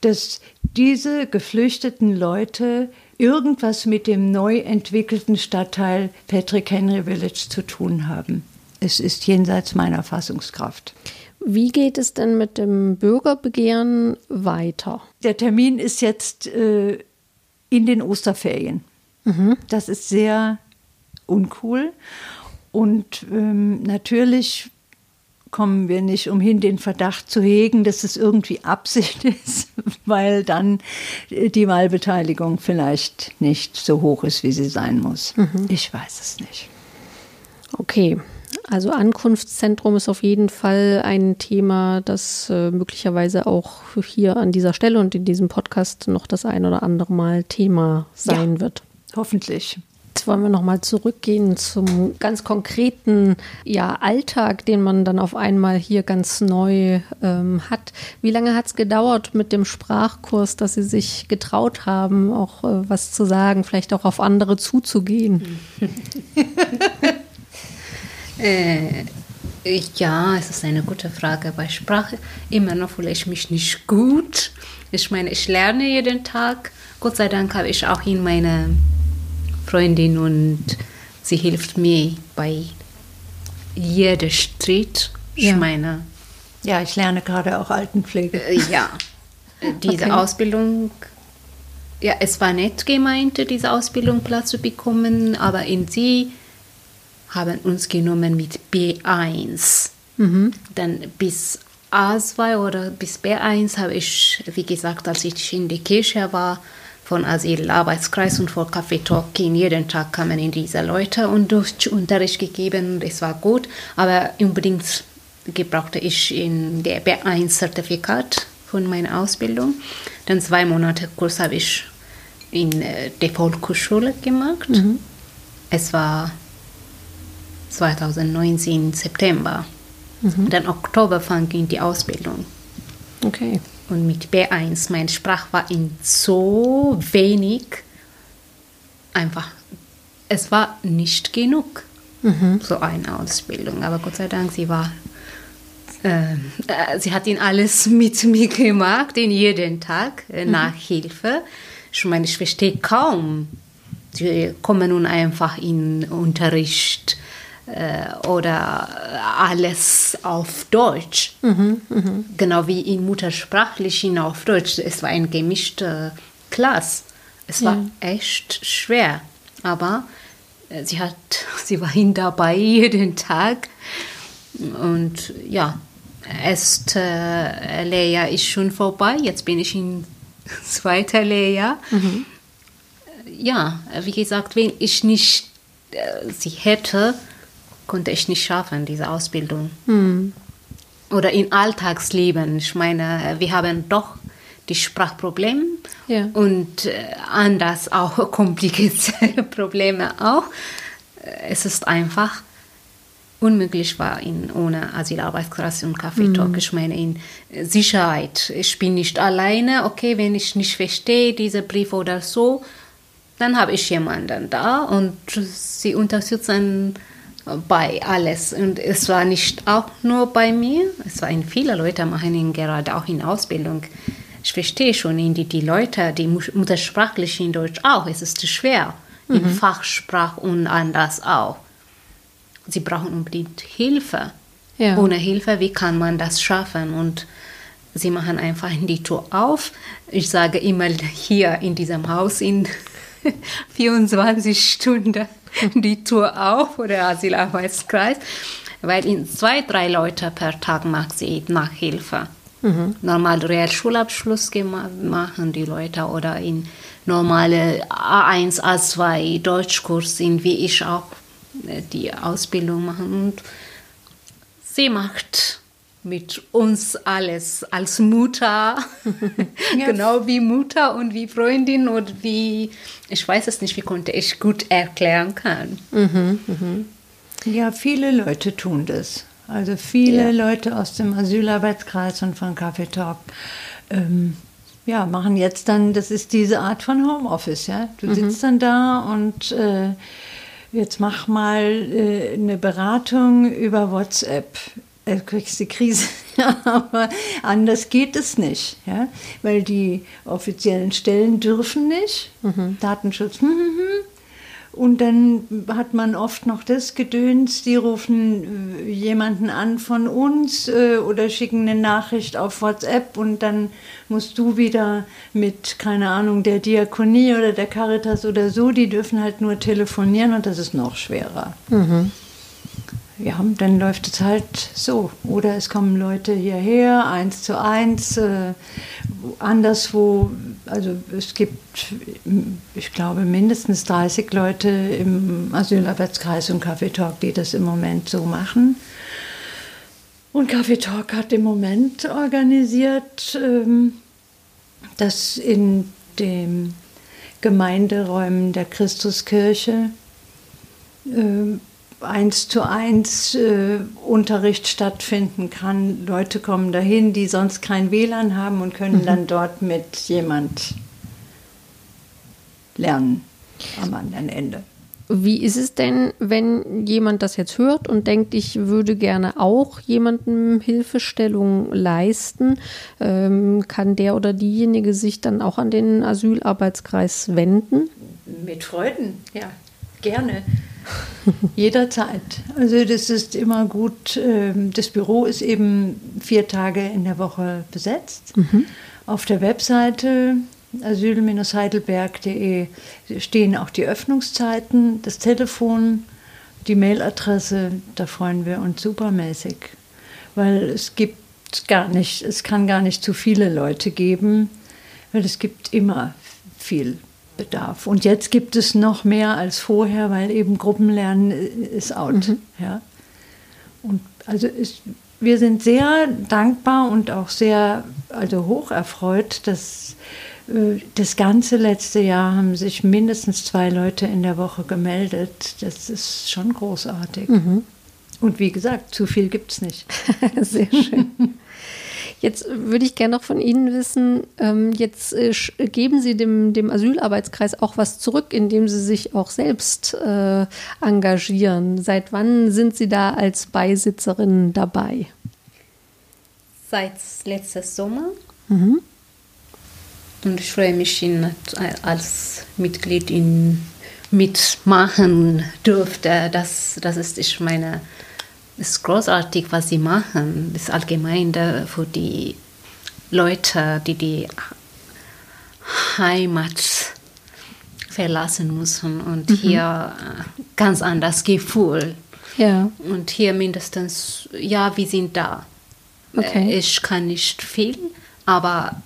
dass diese geflüchteten Leute irgendwas mit dem neu entwickelten Stadtteil Patrick Henry Village zu tun haben. Es ist jenseits meiner Fassungskraft. Wie geht es denn mit dem Bürgerbegehren weiter? Der Termin ist jetzt äh, in den Osterferien. Mhm. Das ist sehr uncool. Und ähm, natürlich kommen wir nicht umhin, den Verdacht zu hegen, dass es irgendwie Absicht ist, weil dann die Wahlbeteiligung vielleicht nicht so hoch ist, wie sie sein muss. Mhm. Ich weiß es nicht. Okay. Also Ankunftszentrum ist auf jeden Fall ein Thema, das äh, möglicherweise auch hier an dieser Stelle und in diesem Podcast noch das ein oder andere Mal Thema sein ja, wird. Hoffentlich. Jetzt wollen wir nochmal zurückgehen zum ganz konkreten ja, Alltag, den man dann auf einmal hier ganz neu ähm, hat. Wie lange hat es gedauert mit dem Sprachkurs, dass Sie sich getraut haben, auch äh, was zu sagen, vielleicht auch auf andere zuzugehen? äh, ja, es ist eine gute Frage. Bei Sprache immer noch fühle ich mich nicht gut. Ich meine, ich lerne jeden Tag. Gott sei Dank habe ich auch in meiner Freundin und sie hilft mir bei jedem Schritt. Ich ja. meine. Ja, ich lerne gerade auch Altenpflege. Äh, ja, diese okay. Ausbildung, ja, es war nett gemeint, diese Ausbildung Platz zu bekommen, aber in sie haben uns genommen mit B1. Mhm. Dann bis A2 oder bis B1 habe ich, wie gesagt, als ich in der Kirche war, von Asylarbeitskreis und vor Café Talking. Jeden Tag kamen in diese Leute und durch Unterricht gegeben. Das war gut, aber unbedingt gebrauchte ich in der B1-Zertifikat von meiner Ausbildung. Dann zwei Monate Kurs habe ich in äh, der Volksschule gemacht. Mhm. Es war 2019 September. Mhm. Dann Oktober fand ich die Ausbildung. Okay. Und mit B1, meine Sprache war in so wenig, einfach, es war nicht genug, mhm. so eine Ausbildung. Aber Gott sei Dank, sie war, äh, sie hat ihn alles mit mir gemacht, in jeden Tag, äh, mhm. Nachhilfe. Ich meine, ich verstehe kaum. Sie kommen nun einfach in Unterricht äh, oder alles auf Deutsch. Mhm, mh. Genau wie in Muttersprachlichen auf Deutsch. Es war ein gemischter Klasse. Es ja. war echt schwer. Aber äh, sie, hat, sie war hin dabei jeden Tag. Und ja, erste äh, Lehrjahr ist schon vorbei. Jetzt bin ich in zweiter Lehrjahr. Mhm. Ja, wie gesagt, wenn ich nicht äh, sie hätte, konnte ich nicht schaffen, diese Ausbildung. Mhm. Oder im Alltagsleben. Ich meine, wir haben doch die Sprachprobleme ja. und äh, anders auch komplizierte Probleme auch. Es ist einfach unmöglich war in, ohne Asylarbeitskreis und Kaffeetalk. Mhm. Ich meine, in Sicherheit. Ich bin nicht alleine. Okay, wenn ich nicht verstehe, diese Brief oder so, dann habe ich jemanden da und sie unterstützen bei alles. Und es war nicht auch nur bei mir, es waren viele Leute machen ihn gerade auch in Ausbildung. Ich verstehe schon, die, die Leute, die muttersprachlich in Deutsch auch, es ist schwer, mhm. in Fachsprach und anders auch. Sie brauchen unbedingt Hilfe. Ja. Ohne Hilfe, wie kann man das schaffen? Und sie machen einfach die Tür auf. Ich sage immer hier in diesem Haus in 24 Stunden die Tour auf oder Asylarbeitskreis, weil in zwei, drei Leute per Tag macht sie Nachhilfe. Mhm. Normal Realschulabschluss machen die Leute oder in normale A1, A2 Deutschkurs sind, wie ich auch äh, die Ausbildung machen. Und sie macht mit uns alles als Mutter, ja. genau wie Mutter und wie Freundin und wie, ich weiß es nicht, wie konnte ich gut erklären kann. Mhm, mhm. Ja, viele Leute tun das. Also viele ja. Leute aus dem Asylarbeitskreis und von Café Talk ähm, ja, machen jetzt dann, das ist diese Art von Homeoffice, ja. Du mhm. sitzt dann da und äh, jetzt mach mal äh, eine Beratung über WhatsApp äh, kriegst die Krise. aber anders geht es nicht, ja? weil die offiziellen Stellen dürfen nicht. Mhm. Datenschutz. Hm, hm, hm. Und dann hat man oft noch das Gedöns, die rufen äh, jemanden an von uns äh, oder schicken eine Nachricht auf WhatsApp und dann musst du wieder mit, keine Ahnung, der Diakonie oder der Caritas oder so, die dürfen halt nur telefonieren und das ist noch schwerer. Mhm ja, dann läuft es halt so. Oder es kommen Leute hierher, eins zu eins, äh, anderswo. Also es gibt, ich glaube, mindestens 30 Leute im Asylarbeitskreis und Café Talk, die das im Moment so machen. Und Café Talk hat im Moment organisiert, ähm, dass in den Gemeinderäumen der Christuskirche äh, eins zu eins äh, Unterricht stattfinden kann. Leute kommen dahin, die sonst kein WLAN haben und können mhm. dann dort mit jemand lernen am anderen Ende. Wie ist es denn, wenn jemand das jetzt hört und denkt, ich würde gerne auch jemandem Hilfestellung leisten? Ähm, kann der oder diejenige sich dann auch an den Asylarbeitskreis wenden? Mit Freuden, ja, gerne. Jederzeit. Also das ist immer gut. Ähm, das Büro ist eben vier Tage in der Woche besetzt. Mhm. Auf der Webseite asyl-heidelberg.de stehen auch die Öffnungszeiten, das Telefon, die Mailadresse. Da freuen wir uns supermäßig, weil es gibt gar nicht, es kann gar nicht zu viele Leute geben, weil es gibt immer viel Bedarf. Und jetzt gibt es noch mehr als vorher, weil eben Gruppenlernen ist out. Mhm. Ja. Und also ist, wir sind sehr dankbar und auch sehr also hoch erfreut, dass Äh, das ganze letzte Jahr haben sich mindestens zwei Leute in der Woche gemeldet. Das ist schon großartig. Mhm. Und wie gesagt, zu viel gibt es nicht. Sehr schön. Jetzt würde ich gerne noch von Ihnen wissen, ähm, jetzt äh, geben Sie dem, dem Asylarbeitskreis auch was zurück, indem Sie sich auch selbst äh, engagieren. Seit wann sind Sie da als Beisitzerin dabei? Seit letztes Sommer. Mhm. Und ich freue mich, ihn als Mitglied in mitmachen durfte. Das, das ist ich meine ist großartig, was sie machen. Das ist allgemein für die Leute, die die Heimat verlassen müssen und mhm. hier äh, ganz anders Gefühl. Ja. Und hier mindestens, ja, wir sind da. Okay. Äh, ich kann nicht viel, aber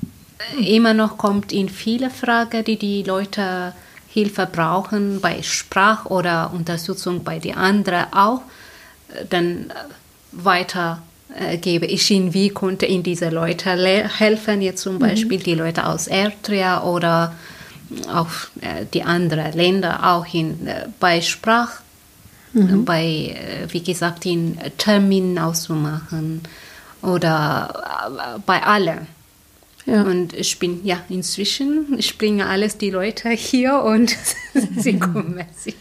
immer noch kommt in viele Fragen, die die Leute Hilfe brauchen bei Sprach oder Unterstützung bei den anderen auch dann weiter äh, gebe ich ihnen, wie konnte ihnen diese Leute helfen, jetzt zum mhm. Beispiel mhm. die Leute aus Eritrea oder auch äh, die anderen Länder, auch in, äh, bei Sprach, mhm. bei, wie gesagt, in Terminen auszumachen oder bei allen. Ja. Und ich bin ja inzwischen, ich bringe alles die Leute hier und sie kümmern sich.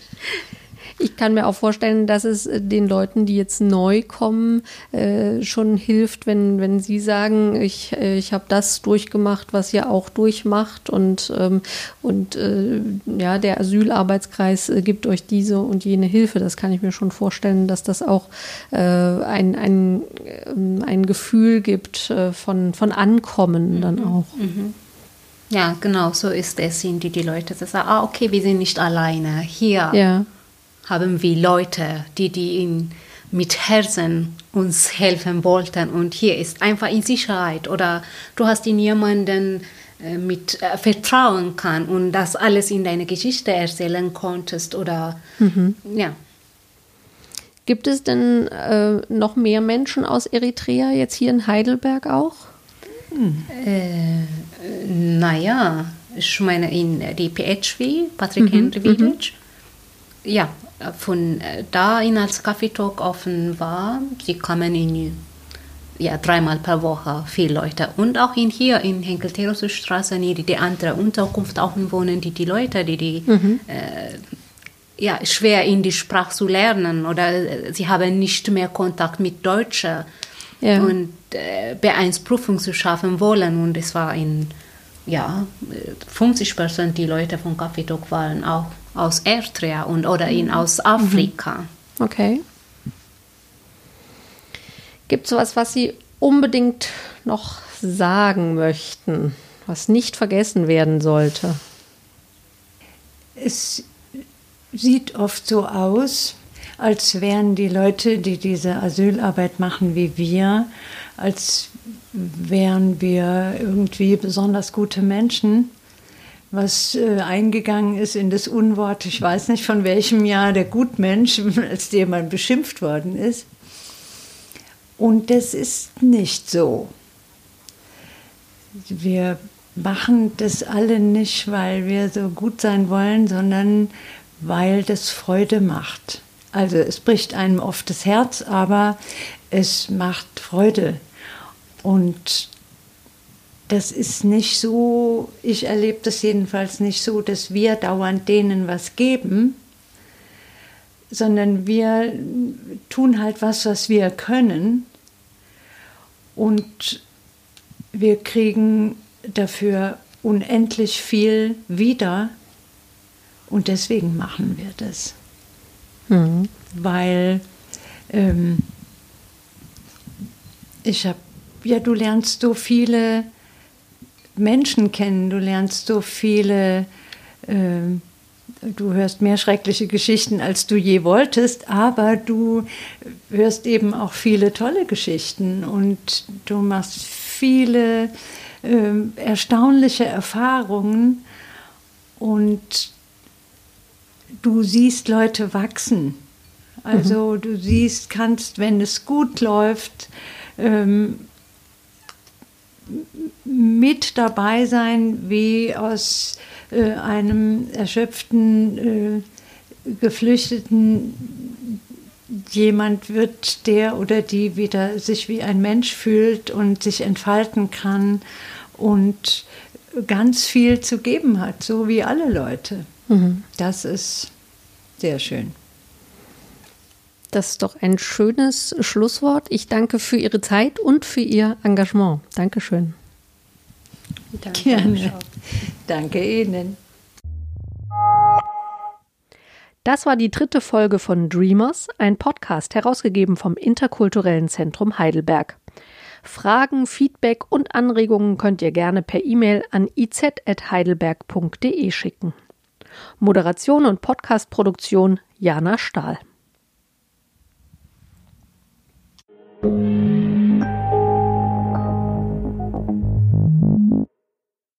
Ich kann mir auch vorstellen, dass es äh, den Leuten, die jetzt neu kommen, äh, schon hilft, wenn, wenn sie sagen, ich, äh, ich habe das durchgemacht, was ihr auch durchmacht und, ähm, und äh, ja, der Asylarbeitskreis äh, gibt euch diese und jene Hilfe. Das kann ich mir schon vorstellen, dass das auch äh, ein, ein, ähm, ein Gefühl gibt von, von Ankommen dann mhm. auch. Mhm. Ja, genau, so ist es, sind die, die Leute sagen, ah, okay, wir sind nicht alleine hier. Ja haben wir Leute, die, die in, mit Herzen uns helfen wollten und hier ist einfach in Sicherheit oder du hast in jemanden äh, mit äh, vertrauen kann und das alles in deine Geschichte erzählen konntest oder mhm. ja. Gibt es denn äh, noch mehr Menschen aus Eritrea jetzt hier in Heidelberg auch? Hm. Äh, naja, ich meine in die PHV, Patrick mhm. Henry Village. Mhm. Ja, von äh, da in als Kaffee Talk offen war, sie kamen in ja, dreimal per Woche viele Leute. Und auch in hier in Henkel-Terose Straße, die, die andere Unterkunft auch wohnen, die die Leute, die die mhm. äh, ja, schwer in die Sprache zu lernen oder äh, sie haben nicht mehr Kontakt mit Deutschen ja. und äh, B1-Prüfung zu schaffen wollen. Und es war in ja, 50 Prozent die Leute von Kaffee Talk waren auch aus Eritrea und, oder in, aus Afrika. Mhm. Okay. Gibt es was, was Sie unbedingt noch sagen möchten, was nicht vergessen werden sollte? Es sieht oft so aus, als wären die Leute, die diese Asylarbeit machen wie wir, als wären wir irgendwie besonders gute Menschen was äh, eingegangen ist in das Unwort, ich weiß nicht von welchem Jahr, der Gutmensch, als der man beschimpft worden ist. Und das ist nicht so. Wir machen das alle nicht, weil wir so gut sein wollen, sondern weil das Freude macht. Also es bricht einem oft das Herz, aber es macht Freude. Und das ist nicht so, ich erlebe das jedenfalls nicht so, dass wir dauernd denen was geben, sondern wir tun halt was, was wir können und wir kriegen dafür unendlich viel wieder und deswegen machen wir das. Mhm. Weil ähm, ich habe, ja, du lernst so viele Menschen kennen, du lernst so viele, äh, du hörst mehr schreckliche Geschichten, als du je wolltest, aber du hörst eben auch viele tolle Geschichten und du machst viele äh, erstaunliche Erfahrungen und du siehst Leute wachsen. Also mhm. du siehst, kannst, wenn es gut läuft, ähm, mit dabei sein, wie aus äh, einem erschöpften, äh, geflüchteten jemand wird, der oder die wieder sich wie ein Mensch fühlt und sich entfalten kann und ganz viel zu geben hat, so wie alle Leute. Mhm. Das ist sehr schön. Das ist doch ein schönes Schlusswort. Ich danke für Ihre Zeit und für Ihr Engagement. Dankeschön. Danke. Gerne. Danke Ihnen. Das war die dritte Folge von Dreamers, ein Podcast herausgegeben vom Interkulturellen Zentrum Heidelberg. Fragen, Feedback und Anregungen könnt ihr gerne per E-Mail an iz.heidelberg.de schicken. Moderation und Podcastproduktion Jana Stahl. thank you